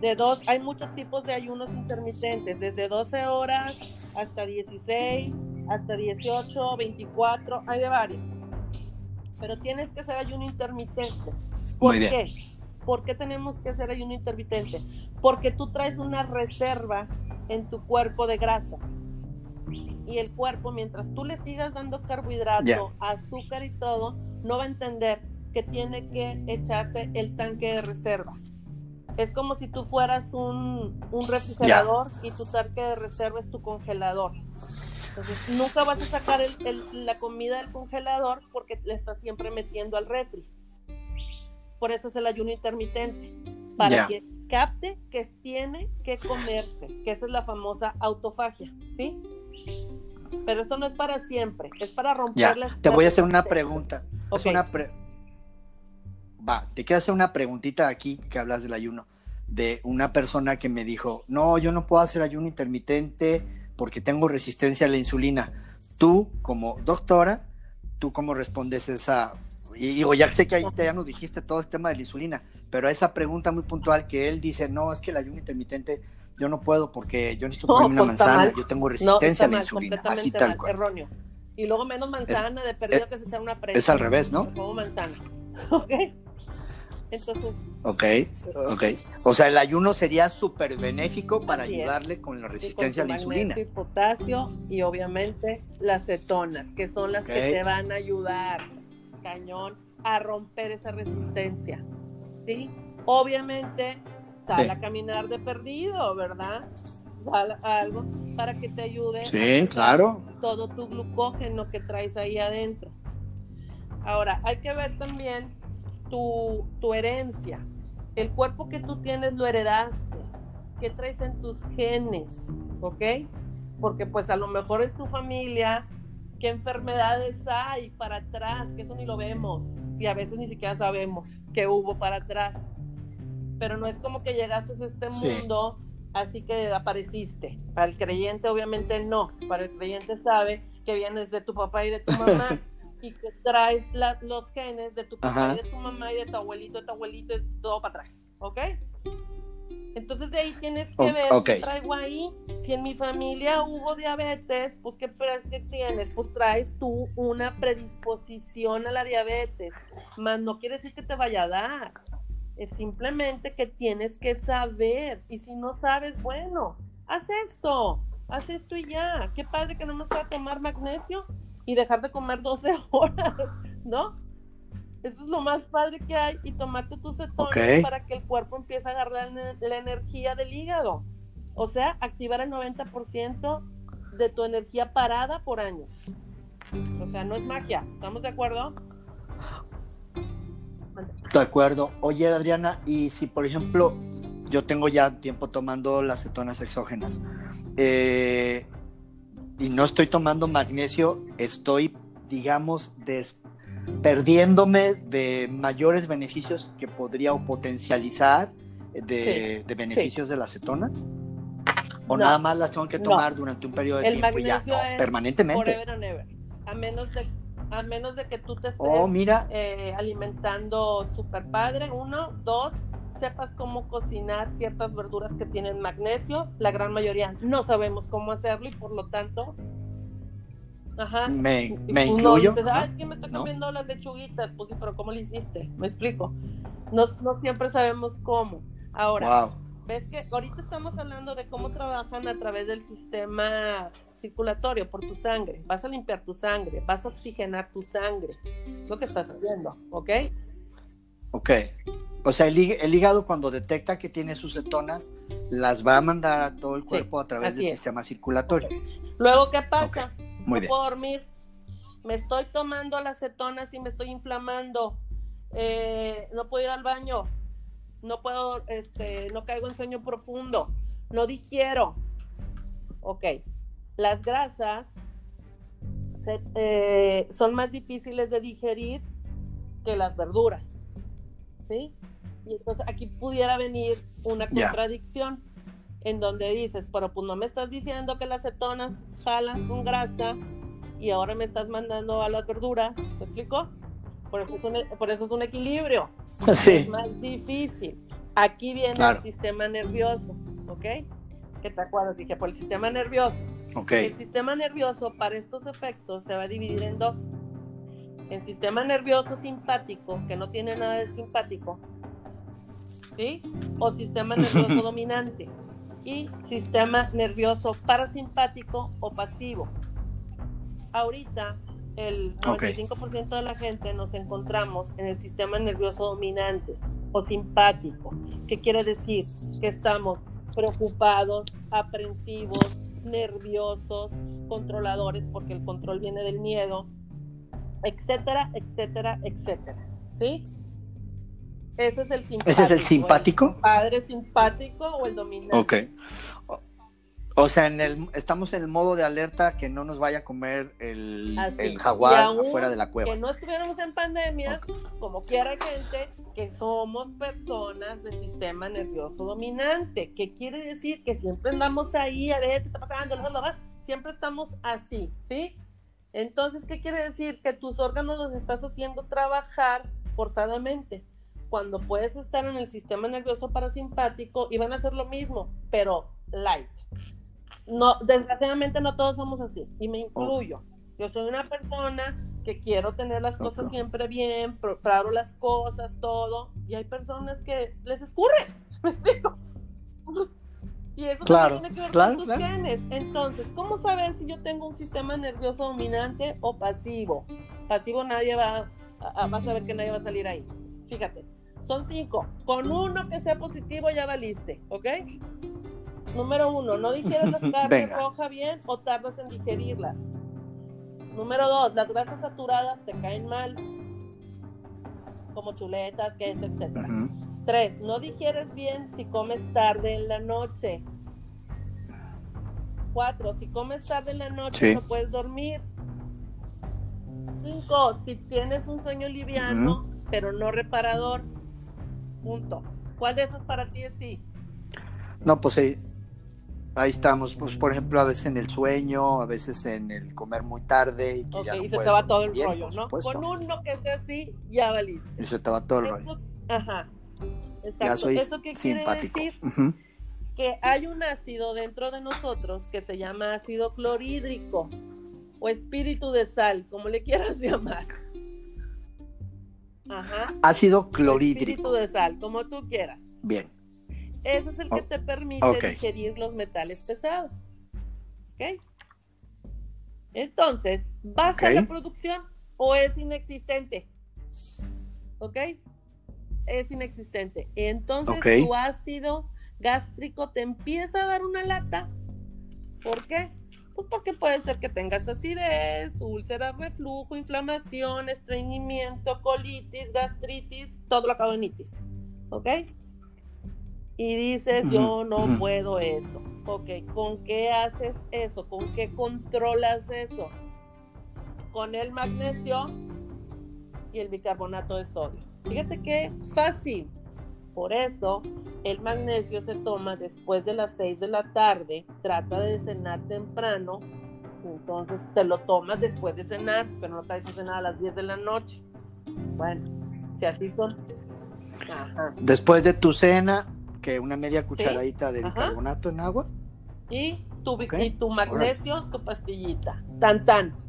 De dos, hay muchos tipos de ayunos intermitentes, desde 12 horas hasta 16, hasta 18, 24, hay de varios. Pero tienes que hacer ayuno intermitente. ¿Por qué? ¿Por qué tenemos que hacer ayuno intermitente? Porque tú traes una reserva en tu cuerpo de grasa. Y el cuerpo, mientras tú le sigas dando carbohidrato, azúcar y todo, no va a entender que tiene que echarse el tanque de reserva. Es como si tú fueras un, refrigerador y tu tanque de reserva es tu congelador. Entonces, nunca vas a sacar la comida del congelador porque le estás siempre metiendo al refri. Por eso es el ayuno intermitente. Para que capte que tiene que comerse, que esa es la famosa autofagia, ¿sí? Pero esto no es para siempre, es para romper Te voy a hacer una pregunta. Es una Va, te quiero hacer una preguntita aquí que hablas del ayuno. De una persona que me dijo, no, yo no puedo hacer ayuno intermitente porque tengo resistencia a la insulina. Tú, como doctora, ¿tú cómo respondes esa? Y digo, ya sé que ahí ya nos dijiste todo el tema de la insulina, pero esa pregunta muy puntual que él dice, no, es que el ayuno intermitente yo no puedo porque yo necesito *laughs* comer una manzana, yo tengo resistencia a la insulina, así tal cual. Erróneo. Y luego menos manzana, de perdido que se sea una presa. Es al revés, ¿no? Como manzana. *laughs* ¿Ok? Entonces. Ok, ok. O sea, el ayuno sería súper benéfico para ayudarle con la resistencia a la insulina. Y potasio y obviamente las cetonas, que son las que te van a ayudar, cañón, a romper esa resistencia. ¿Sí? Obviamente, sal a caminar de perdido, ¿verdad? Sal algo para que te ayude. Sí, claro. Todo tu glucógeno que traes ahí adentro. Ahora, hay que ver también tu, herencia. El cuerpo que tú tienes lo heredaste. ¿Qué traes en tus genes? ¿Ok? Porque pues a lo mejor en tu familia, ¿qué enfermedades hay para atrás? Que eso ni lo vemos. Y a veces ni siquiera sabemos qué hubo para atrás. Pero no es como que llegaste a este mundo así que apareciste. Para el creyente obviamente no. Para el creyente sabe que vienes de tu papá y de tu *laughs* mamá. Y que traes los genes de tu papá y de tu mamá y de tu abuelito, de tu abuelito, y todo para atrás, ¿ok? Entonces de ahí tienes que ver qué traigo ahí. Si en mi familia hubo diabetes, pues qué que tienes, pues traes tú una predisposición a la diabetes, más no quiere decir que te vaya a dar. Es simplemente que tienes que saber y si no sabes, bueno, haz esto, haz esto y ya. Qué padre que no nos va a tomar magnesio y dejar de comer 12 *laughs* horas, ¿no? Eso es lo más padre que hay y tomarte tus cetonas para que el cuerpo empiece a agarrar la energía del hígado. O sea, activar el 90% de tu energía parada por años. O sea, no es magia. ¿Estamos de acuerdo? De acuerdo. Oye, Adriana, y si por ejemplo yo tengo ya tiempo tomando las cetonas exógenas eh, y no estoy tomando magnesio, estoy, digamos, perdiéndome de mayores beneficios que podría o potencializar de, beneficios de las cetonas. ¿O nada más las tengo que tomar durante un periodo de tiempo y ya? permanentemente. A menos de a menos de que tú te estés oh, eh, alimentando super padre, uno, dos, sepas cómo cocinar ciertas verduras que tienen magnesio, la gran mayoría no sabemos cómo hacerlo y por lo tanto, ajá, me, me incluyo. Dices, ah, es que me estoy comiendo las lechuguitas, pues sí, pero ¿cómo le hiciste? Me explico. No, no siempre sabemos cómo. Ahora, ves que ahorita estamos hablando de cómo trabajan a través del sistema circulatorio por tu sangre, vas a limpiar tu sangre, vas a oxigenar tu sangre. Es lo que estás haciendo, ¿ok? Ok. O sea, el, hígado cuando detecta que tiene sus cetonas, las va a mandar a todo el cuerpo a través del sistema circulatorio. Luego, ¿qué pasa? no puedo dormir. Me estoy tomando las cetonas y me estoy inflamando. Eh, no puedo ir al baño. No puedo, este, no caigo en sueño profundo. No digiero. Ok las grasas eh, son más difíciles de digerir que las verduras. ¿Sí? Y entonces aquí pudiera venir una contradicción en donde dices, pero pues no me estás diciendo que las cetonas jalan con grasa y ahora me estás mandando a las verduras. ¿Me explico? Por eso es un, por eso es un equilibrio. *laughs* Es más difícil. Aquí viene el sistema nervioso, ¿ok? Que te acuerdas, dije, por el sistema nervioso el sistema nervioso para estos efectos se va a dividir en dos. El sistema nervioso simpático, que no tiene nada de simpático, ¿sí? O sistema nervioso *laughs* dominante. Y sistema nervioso parasimpático o pasivo. Ahorita, el 95% de la gente nos encontramos en el sistema nervioso dominante o simpático. ¿Qué quiere decir? Que estamos preocupados, aprensivos, nerviosos, controladores, porque el control viene del miedo, etcétera, etcétera, etcétera. ¿Sí? Ese es el simpático. ¿Ese es el simpático? padre simpático o el dominante. Ok. O sea, en el, estamos en el modo de alerta que no nos vaya a comer el, jaguar afuera de la cueva. Que no estuviéramos en pandemia, como quiera gente, que somos personas del sistema nervioso dominante. ¿Qué quiere decir? Que siempre andamos ahí, a ver qué está pasando, siempre estamos así, ¿sí? Entonces, ¿qué quiere decir? Que tus órganos los estás haciendo trabajar forzadamente. Cuando puedes estar en el sistema nervioso parasimpático y van a hacer lo mismo, pero light no, desgraciadamente no todos somos así, y me incluyo. Yo soy una persona que quiero tener las cosas siempre bien, preparo las cosas, todo, y hay personas que les escurre, *laughs* ¿me explico? Y eso claro, tiene que ver con tus genes. Entonces, ¿cómo saber si yo tengo un sistema nervioso dominante o pasivo? Pasivo nadie va a, va a saber que nadie va a salir ahí. Fíjate, son cinco. Con uno que sea positivo ya valiste, ¿ok? Número uno, no digieres las *laughs* carnes rojas bien o tardas en digerirlas. Número dos, las grasas saturadas te caen mal, como chuletas, queso, etc. Tres, no digieres bien si comes tarde en la noche. Cuatro, si comes tarde en la noche no puedes dormir. Cinco, si tienes un sueño liviano, pero no reparador. Punto. ¿Cuál de esos para ti es sí? No, pues sí Ahí estamos, pues por ejemplo, a veces en el sueño, a veces en el comer muy tarde y que ya no y se te va todo el rollo, ¿no? Con uno que sea así, ya valiste. Y se te va todo el rollo. Ajá. Exacto. ¿Eso qué quiere decir? Que hay un ácido dentro de nosotros que se llama ácido clorhídrico o espíritu de sal, como le quieras *laughs* llamar. Ajá. Ácido clorhídrico. espíritu de sal, como tú quieras. Bien. Ese es el que te permite digerir los metales pesados. ¿Ok? Entonces, ¿baja la producción o es inexistente? ¿Ok? Es inexistente. Entonces, tu ácido gástrico te empieza a dar una lata. ¿Por qué? Pues porque puede ser que tengas acidez, úlceras, reflujo, inflamación, estreñimiento, colitis, gastritis, todo lo acabo en itis. ¿Ok? Y dices, yo no puedo eso. Ok, ¿con qué haces eso? ¿Con qué controlas eso? Con el magnesio y el bicarbonato de sodio. Fíjate qué fácil. Por eso, el magnesio se toma después de las 6 de la tarde, trata de cenar temprano, entonces te lo tomas después de cenar, pero no te haces cenar a las 10 de la noche. Bueno, si así son. Después de tu cena, que una media cucharadita de bicarbonato en agua. Y tu, y tu magnesio, tu pastillita. Tan tan.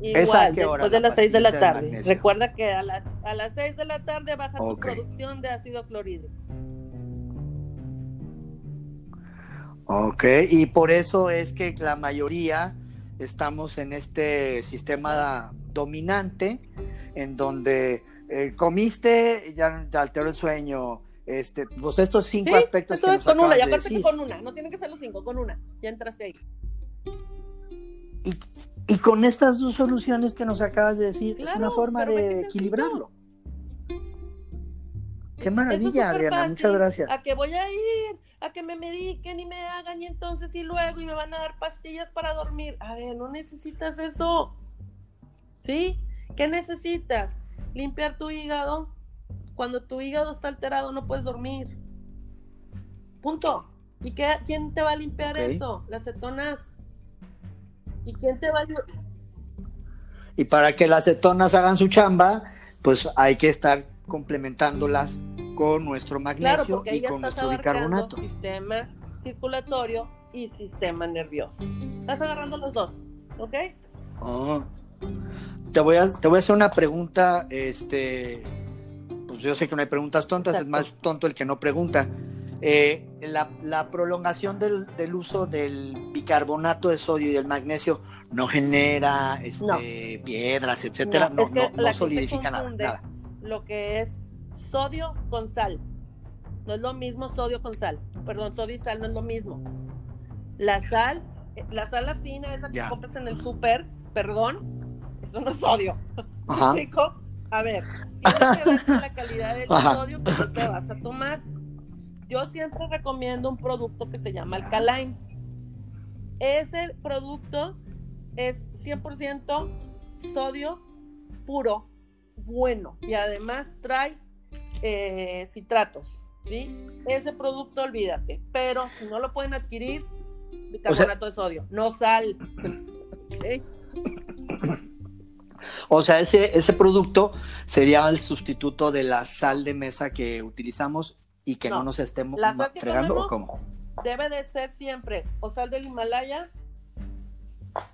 Igual, después de las 6 de la tarde. Recuerda que a, a, las 6 de la tarde baja tu producción de ácido clorhídrico. Ok, y por eso es que la mayoría estamos en este sistema dominante en donde eh, comiste, ya te alteró el sueño, este, pues estos cinco aspectos que nos con una, y aparte con una, no tienen que ser los cinco, con una, ya entraste ahí. Y, con estas dos soluciones que nos acabas de decir, es una forma de equilibrarlo. Qué maravilla, Adriana, muchas gracias. A que voy a ir, a que me mediquen y me hagan y entonces y luego y me van a dar pastillas para dormir. A ver, no necesitas eso. ¿Sí? ¿Qué necesitas? Limpiar tu hígado. Cuando tu hígado está alterado no puedes dormir. Punto. ¿Y qué, quién te va a limpiar eso? Las cetonas. ¿Y quién te va a Y para que las cetonas hagan su chamba, pues hay que estar complementándolas con nuestro magnesio y con nuestro bicarbonato. Sistema circulatorio y sistema nervioso. Estás agarrando los dos, ¿ok? Oh. Te voy a, te voy a hacer una pregunta, este, pues yo sé que no hay preguntas tontas, es más tonto el que no pregunta. Eh, la, prolongación del, uso del bicarbonato de sodio y del magnesio no genera este, piedras, etcétera, no, no, solidifica nada, Lo que es sodio con sal, no es lo mismo sodio con sal, perdón, sodio y sal no es lo mismo. La sal, eh, la sal fina, esa que compras en el súper, perdón, eso no es sodio. Chico, *laughs* a ver, tienes que ver la calidad del sodio que te vas a tomar. Yo siempre recomiendo un producto que se llama Alkaline. Ese producto es 100% sodio puro, bueno, y además trae eh, citratos. ¿sí? Ese producto, olvídate. Pero si no lo pueden adquirir, bicarbonato de sodio, no sal. O sea, ese, ese producto sería el sustituto de la sal de mesa que utilizamos y que no, nos estemos fregando o cómo. Debe de ser siempre o sal del Himalaya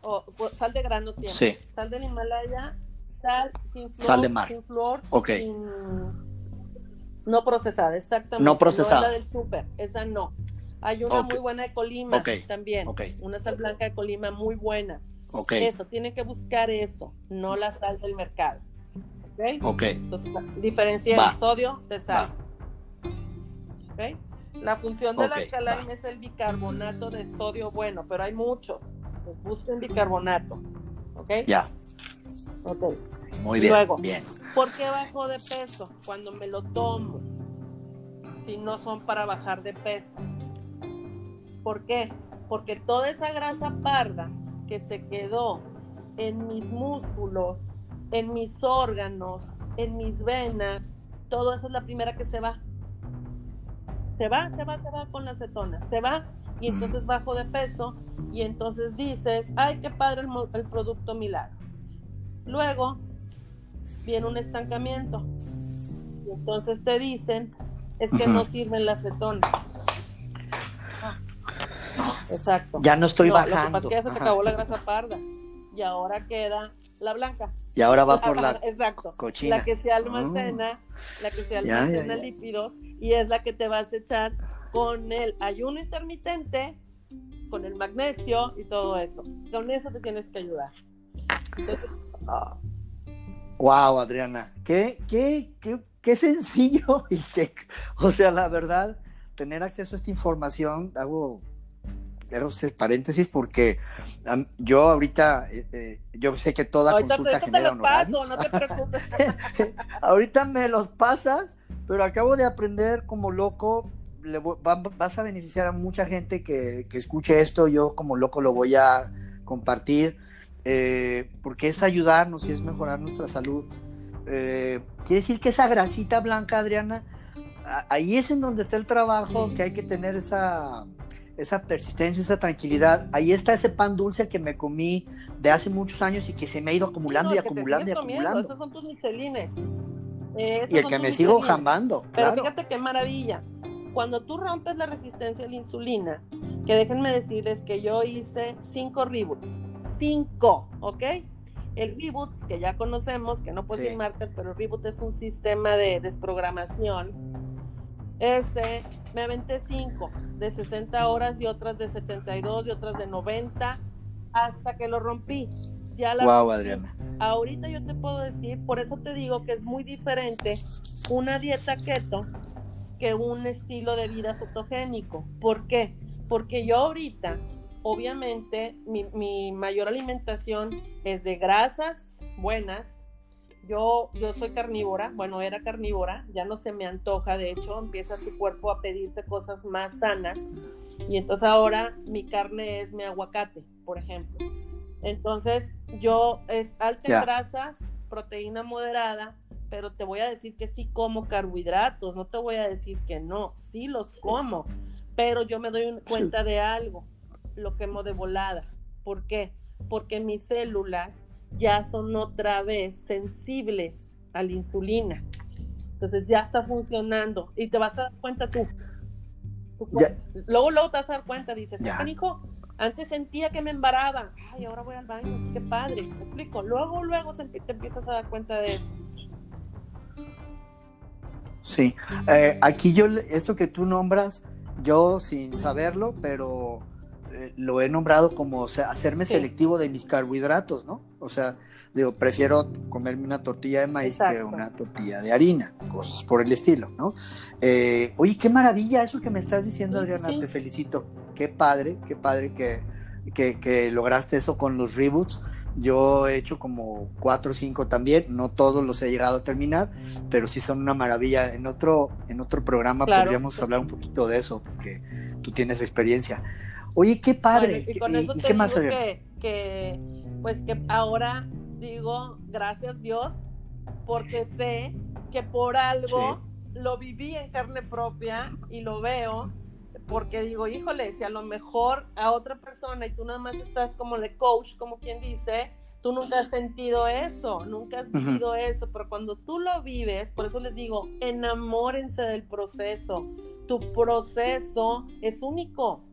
o, sal de grano siempre. Sí. Sal del Himalaya, sal sin flor, sal de mar. sin flor, okay. no procesada, exactamente. No procesada. No la del súper, esa no. Hay una muy buena de Colima también. Una sal blanca de Colima muy buena. Eso, tiene que buscar eso, no la sal del mercado. ¿Ok? Entonces, diferencia el sodio de sal. La función de la alcalina es el bicarbonato de sodio bueno, pero hay muchos. Pues busquen bicarbonato. ¿Ok? Ya. Ok. Muy bien. Luego, bien. ¿por qué bajo de peso? Cuando me lo tomo. Si no son para bajar de peso. ¿Por qué? Porque toda esa grasa parda que se quedó en mis músculos, en mis órganos, en mis venas, todo eso es la primera que se va. Se va, se va, se va con la acetona, se va y entonces bajo de peso y entonces dices, ay, qué padre el, producto milagro. Luego viene un estancamiento y entonces te dicen, es que no sirven las cetonas. Exacto. Ya no estoy bajando. Lo que pasa es que ya se te acabó la grasa parda y ahora queda la blanca. Y ahora va por la *laughs* Exacto. La que se almacena, ah. la que se almacena lípidos y es la que te vas a echar con el ayuno intermitente, con el magnesio y todo eso. Con eso te tienes que ayudar. Wow, Adriana. ¿Qué, qué, qué qué sencillo *laughs* y que, o sea, la verdad, tener acceso a esta información, hago, hago paréntesis porque yo ahorita, eh, eh, yo sé que toda consulta genera honorarios. no te preocupes. *laughs* ahorita me los pasas, pero acabo de aprender como loco, le, vas a beneficiar a mucha gente que, que escuche esto, yo como loco lo voy a compartir, eh, porque es ayudarnos y es mejorar nuestra salud. Eh, quiere decir que esa grasita blanca, Adriana, ahí es en donde está el trabajo, que hay que tener esa, esa persistencia, esa tranquilidad. Ahí está ese pan dulce que me comí de hace muchos años y que se me ha ido acumulando y acumulando y acumulando. Esos son tus michelines. y el que me sigo jamando. Pero fíjate qué maravilla. Cuando tú rompes la resistencia a la insulina, que déjenme decirles que yo hice cinco reboots. Cinco, ¿ok? El reboot, que ya conocemos, que no puedo decir marcas, pero el reboot es un sistema de desprogramación. Ese, me aventé cinco, de 60 horas y otras de 72 y otras de 90, hasta que lo rompí. Ya la wow, Adriana. Ahorita yo te puedo decir, por eso te digo que es muy diferente una dieta keto que un estilo de vida cetogénico. ¿Por qué? Porque yo ahorita obviamente mi, mayor alimentación es de grasas buenas. Yo, yo soy carnívora, bueno, era carnívora, ya no se me antoja, de hecho empieza tu cuerpo a pedirte cosas más sanas y entonces ahora mi carne es mi aguacate, por ejemplo. Entonces yo es alta en grasas, proteína moderada, pero te voy a decir que sí como carbohidratos, no te voy a decir que no, sí los como, pero yo me doy cuenta de algo lo quemo de volada. ¿Por qué? Porque mis células ya son otra vez sensibles a la insulina. Entonces ya está funcionando y te vas a dar cuenta tú. Luego, luego te vas a dar cuenta, dices, hijo, antes sentía que me embaraba, ay, ahora voy al baño, qué padre, me explico. Luego, luego te empiezas a dar cuenta de eso. Sí, eh, aquí yo, esto que tú nombras, yo sin saberlo, pero lo he nombrado como hacerme selectivo de mis carbohidratos, ¿no? O sea, digo, prefiero comerme una tortilla de maíz que una tortilla de harina, cosas por el estilo, ¿no? Eh, oye, qué maravilla eso que me estás diciendo, Adriana, te felicito. Qué padre, qué padre que, que, lograste eso con los reboots. Yo he hecho como cuatro o cinco también, no todos los he llegado a terminar, pero sí son una maravilla. En otro, en otro programa podríamos hablar un poquito de eso, porque tú tienes experiencia. Oye, qué padre. y con eso te digo que, pues que ahora digo, gracias Dios, porque sé que por algo lo viví en carne propia y lo veo, porque digo, híjole, si a lo mejor a otra persona y tú nada más estás como de coach, como quien dice, tú nunca has sentido eso, nunca has vivido eso, pero cuando tú lo vives, por eso les digo, enamórense del proceso. Tu proceso es único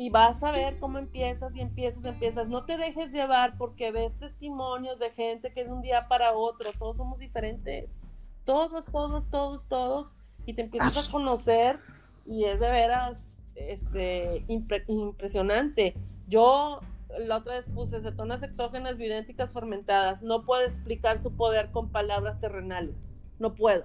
y vas a ver cómo empiezas y empiezas, empiezas. No te dejes llevar porque ves testimonios de gente que de un día para otro, todos somos diferentes. Todos, todos, todos, todos. Y te empiezas a conocer y es de veras este, impresionante. Yo la otra vez puse cetonas exógenas bioidénticas fermentadas. No puedo explicar su poder con palabras terrenales. No puedo.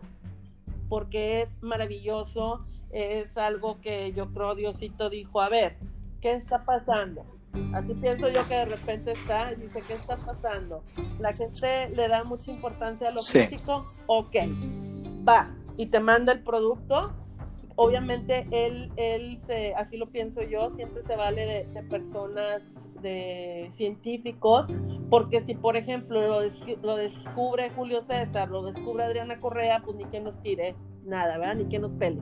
Porque es maravilloso. Es algo que yo creo Diosito dijo, a ver, ¿qué está pasando? Así pienso yo que de repente está y dice, ¿qué está pasando? La gente le da mucha importancia a lo físico, ok, va, y te manda el producto. Obviamente él, él se, así lo pienso yo, siempre se vale de, personas, de científicos, porque si por ejemplo lo, lo, descubre Julio César, lo descubre Adriana Correa, pues ni que nos tire nada, ¿verdad? Ni que nos pele,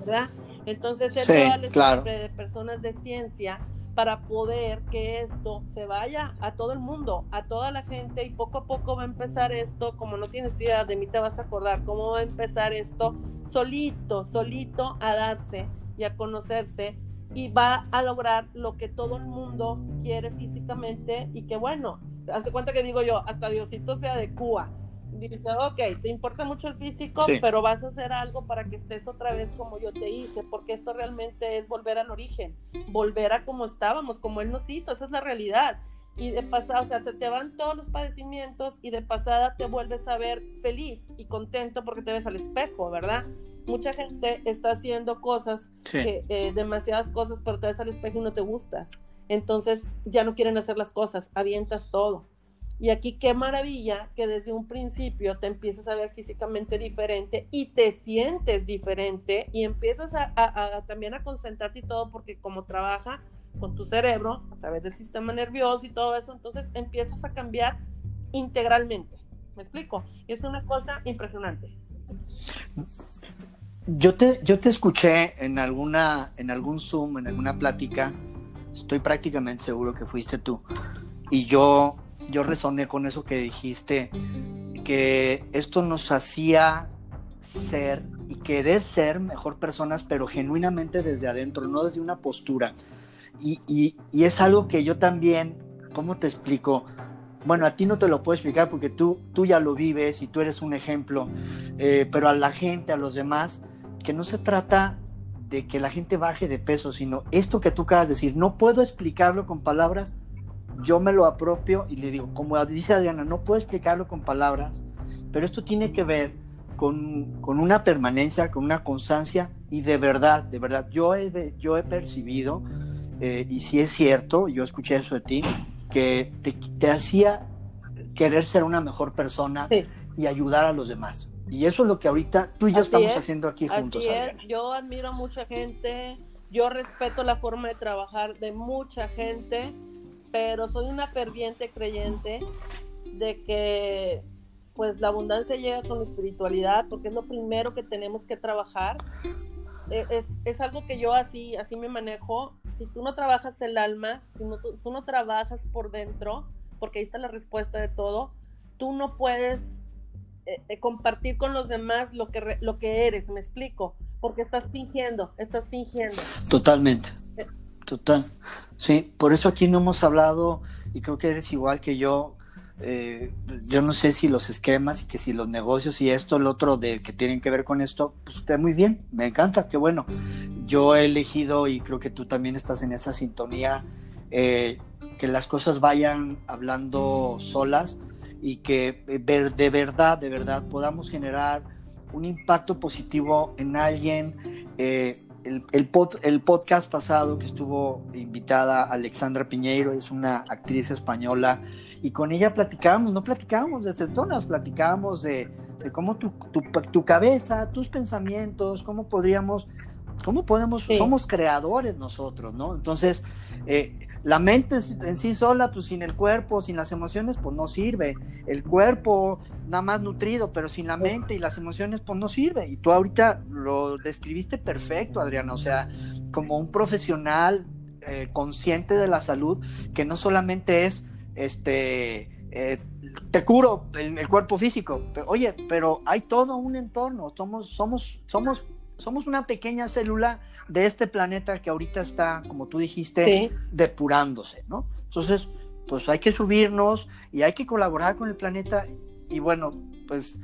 ¿verdad? Entonces, él sí, claro. de personas de ciencia para poder que esto se vaya a todo el mundo, a toda la gente y poco a poco va a empezar esto, como no tienes idea, de mí te vas a acordar, cómo va a empezar esto solito, solito a darse y a conocerse y va a lograr lo que todo el mundo quiere físicamente y que bueno, hace cuenta que digo yo, hasta Diosito se adecua dice, ok, te importa mucho el físico, pero vas a hacer algo para que estés otra vez como yo te hice, porque esto realmente es volver al origen, volver a como estábamos, como Él nos hizo, esa es la realidad. y de pasada, o sea, se te van todos los padecimientos y de pasada te vuelves a ver feliz y contento porque te ves al espejo, ¿verdad? Mucha gente está haciendo cosas, eh, demasiadas cosas, pero te ves al espejo y no te gustas. Entonces ya no quieren hacer las cosas, avientas todo. Y aquí qué maravilla que desde un principio te empiezas a ver físicamente diferente y te sientes diferente y empiezas a, también a concentrarte y todo porque como trabaja con tu cerebro a través del sistema nervioso y todo eso, entonces empiezas a cambiar integralmente. ¿Me explico? Es una cosa impresionante. Yo te, yo te escuché en alguna, en algún Zoom, en alguna plática, estoy prácticamente seguro que fuiste tú. Y yo yo resoné con eso que dijiste, que esto nos hacía ser y querer ser mejor personas, pero genuinamente desde adentro, no desde una postura. Y, es algo que yo también, ¿cómo te explico? Bueno, a ti no te lo puedo explicar porque tú, tú ya lo vives y tú eres un ejemplo, eh, pero a la gente, a los demás, que no se trata de que la gente baje de peso, sino esto que tú acabas de decir, no puedo explicarlo con palabras, yo me lo apropio y le digo, como dice Adriana, no puedo explicarlo con palabras, pero esto tiene que ver con, una permanencia, con una constancia y de verdad, de verdad, yo he, yo he percibido, eh, y si es cierto, yo escuché eso de ti, que te, hacía querer ser una mejor persona y ayudar a los demás. Y eso es lo que ahorita tú y yo estamos haciendo aquí juntos. Así Yo admiro a mucha gente, yo respeto la forma de trabajar de mucha gente pero soy una ferviente creyente de que pues la abundancia llega con la espiritualidad porque es lo primero que tenemos que trabajar. E, es, es, algo que yo así, así me manejo. Si tú no trabajas el alma, si no, tú, no trabajas por dentro, porque ahí está la respuesta de todo, tú no puedes eh, eh, compartir con los demás lo que, lo que eres, me explico, porque estás fingiendo, estás fingiendo. Totalmente. Eh, Total. Sí, por eso aquí no hemos hablado, y creo que eres igual que yo. Eh, yo no sé si los esquemas y que si los negocios y esto, el otro de que tienen que ver con esto, pues está muy bien, me encanta, qué bueno. Yo he elegido y creo que tú también estás en esa sintonía, eh, que las cosas vayan hablando solas y que eh, de verdad, de verdad podamos generar un impacto positivo en alguien. Eh, el, el, podcast pasado que estuvo invitada Alexandra Piñeiro, es una actriz española, y con ella platicábamos, no platicábamos de cetonas, platicábamos de, de cómo tu, tu, tu, cabeza, tus pensamientos, cómo podríamos, cómo podemos, somos creadores nosotros, ¿no? Entonces, eh, la mente en sí sola, pues sin el cuerpo, sin las emociones, pues no sirve. El cuerpo nada más nutrido, pero sin la mente y las emociones, pues no sirve. Y tú ahorita lo describiste perfecto, Adriana. O sea, como un profesional eh, consciente de la salud, que no solamente es, este, eh, te curo el, cuerpo físico. oye, pero hay todo un entorno. Somos, somos, somos somos una pequeña célula de este planeta que ahorita está, como tú dijiste, depurándose, ¿no? Entonces, pues hay que subirnos y hay que colaborar con el planeta y bueno, pues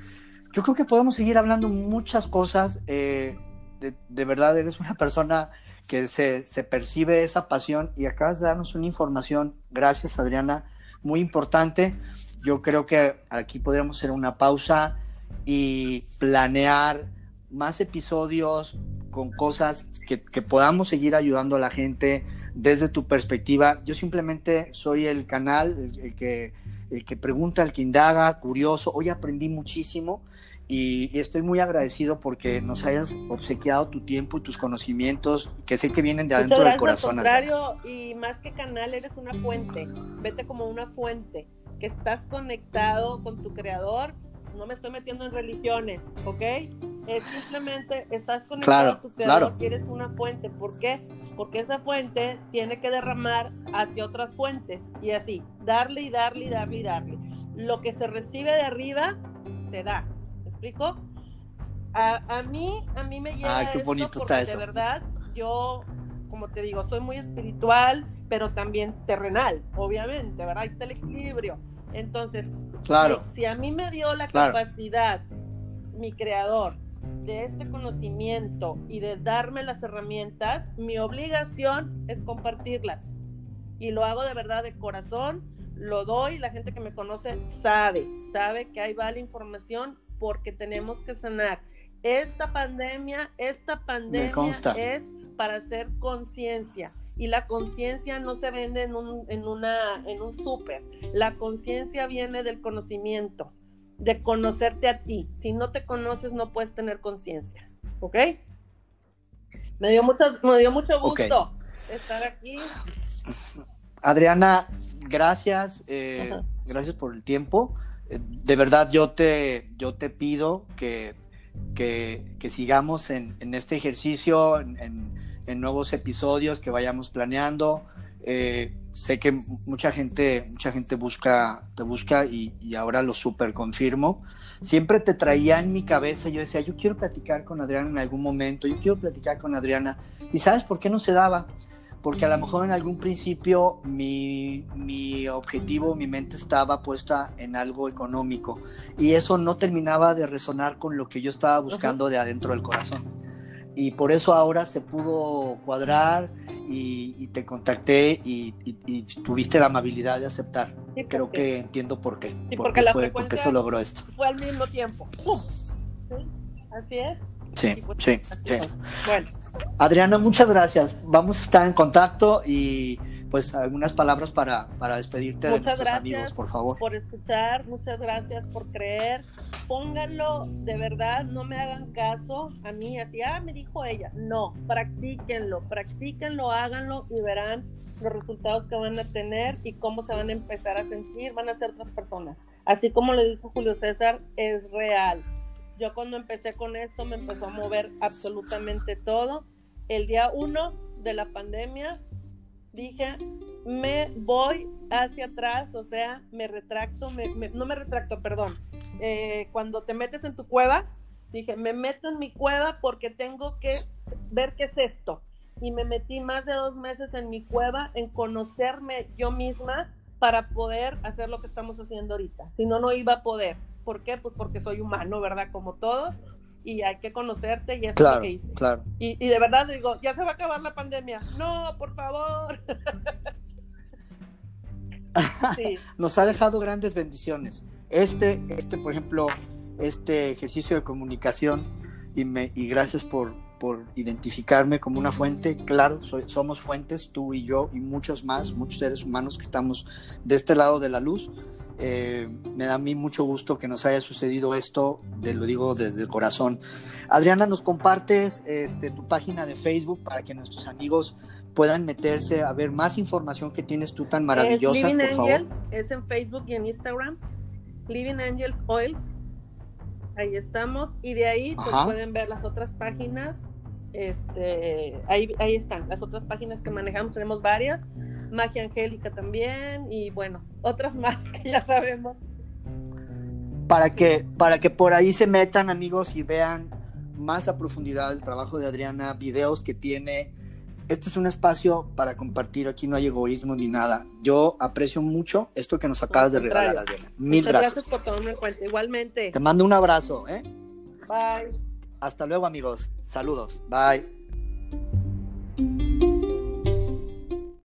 yo creo que podemos seguir hablando muchas cosas. Eh, de, verdad, eres una persona que se, se percibe esa pasión y acabas de darnos una información, gracias Adriana, muy importante. Yo creo que aquí podríamos hacer una pausa y planear más episodios con cosas que, podamos seguir ayudando a la gente desde tu perspectiva. Yo simplemente soy el canal, el, que, el que pregunta, el que indaga, curioso. Hoy aprendí muchísimo y, estoy muy agradecido porque nos hayas obsequiado tu tiempo y tus conocimientos que sé que vienen de adentro del corazón. Al contrario, y más que canal, eres una fuente. Vete como una fuente, que estás conectado con tu creador no me estoy metiendo en religiones, ¿ok? Es simplemente estás conectado a tu creador y eres una fuente. ¿Por qué? Porque esa fuente tiene que derramar hacia otras fuentes y así, darle y darle y darle y darle. Lo que se recibe de arriba se da. ¿Me explico? A, mí, a mí me llega qué bonito está eso. de verdad yo como te digo, soy muy espiritual, pero también terrenal, obviamente, ¿verdad? Ahí está el equilibrio. Entonces, claro. si, a mí me dio la capacidad, mi creador, de este conocimiento y de darme las herramientas, mi obligación es compartirlas. Y lo hago de verdad de corazón, lo doy, la gente que me conoce sabe, sabe que ahí va la información porque tenemos que sanar. Esta pandemia, esta pandemia es para hacer conciencia y la conciencia no se vende en un, en una, en un súper. La conciencia viene del conocimiento, de conocerte a ti. Si no te conoces, no puedes tener conciencia. ¿Ok? Me dio mucho, me dio mucho gusto estar aquí. Adriana, gracias. Eh, gracias por el tiempo. Eh, de verdad, yo te, yo te pido que, que, sigamos en, en, este ejercicio, en en nuevos episodios que vayamos planeando. Eh, sé que mucha gente, mucha gente busca, te busca y, ahora lo super confirmo. Siempre te traía en mi cabeza, yo decía, yo quiero platicar con Adriana en algún momento, yo quiero platicar con Adriana. ¿Y sabes por qué no se daba? Porque a lo mejor en algún principio mi, mi objetivo, mi mente estaba puesta en algo económico y eso no terminaba de resonar con lo que yo estaba buscando de adentro del corazón y por eso ahora se pudo cuadrar y, te contacté y, tuviste la amabilidad de aceptar. Creo que entiendo por qué. porque, fue, porque se logró esto. Fue al mismo tiempo. Así es. Sí, sí, sí. Bueno. Adriana, muchas gracias. Vamos a estar en contacto y pues algunas palabras para, para despedirte de nuestros amigos, por favor. Por escuchar, muchas gracias por creer. Pónganlo, de verdad, no me hagan caso a mí, así, ah, me dijo ella. No, practíquenlo, practíquenlo, háganlo y verán los resultados que van a tener y cómo se van a empezar a sentir, van a ser otras personas. Así como le dijo Julio César, es real. Yo cuando empecé con esto me empezó a mover absolutamente todo. El día uno de la pandemia dije, me voy hacia atrás, o sea, me retracto, no me retracto, perdón. Eh, cuando te metes en tu cueva, dije, me meto en mi cueva porque tengo que ver qué es esto. Y me metí más de dos meses en mi cueva en conocerme yo misma para poder hacer lo que estamos haciendo ahorita. Si no, no iba a poder. ¿Por qué? Pues porque soy humano, ¿verdad? Como todos y hay que conocerte y eso es lo que hice. Claro. Y, y, de verdad digo, ya se va a acabar la pandemia. No, por favor. *laughs* Nos ha dejado grandes bendiciones. Este, este, por ejemplo, este ejercicio de comunicación y, me, y gracias por, por identificarme como una fuente. Claro, soy, somos fuentes, tú y yo y muchos más, muchos seres humanos que estamos de este lado de la luz eh, me da a mí mucho gusto que nos haya sucedido esto, te lo digo desde el corazón. Adriana, ¿nos compartes este, tu página de Facebook para que nuestros amigos puedan meterse a ver más información que tienes tú tan maravillosa, es Living por Angels, Es en Facebook y en Instagram. Living Angels Oils. Ahí estamos. Y de ahí pues, pueden ver las otras páginas. Este, ahí, ahí están, las otras páginas que manejamos, tenemos varias Magia Angélica también y bueno, otras más que ya sabemos. Para que, para que por ahí se metan amigos y vean más a profundidad el trabajo de Adriana, videos que tiene. Este es un espacio para compartir, aquí no hay egoísmo ni nada. Yo aprecio mucho esto que nos acabas de regalar, Adriana. Mil gracias. gracias por tomarme en cuenta, igualmente. Te mando un abrazo, ¿eh? Bye. Hasta luego, amigos. Saludos. Bye.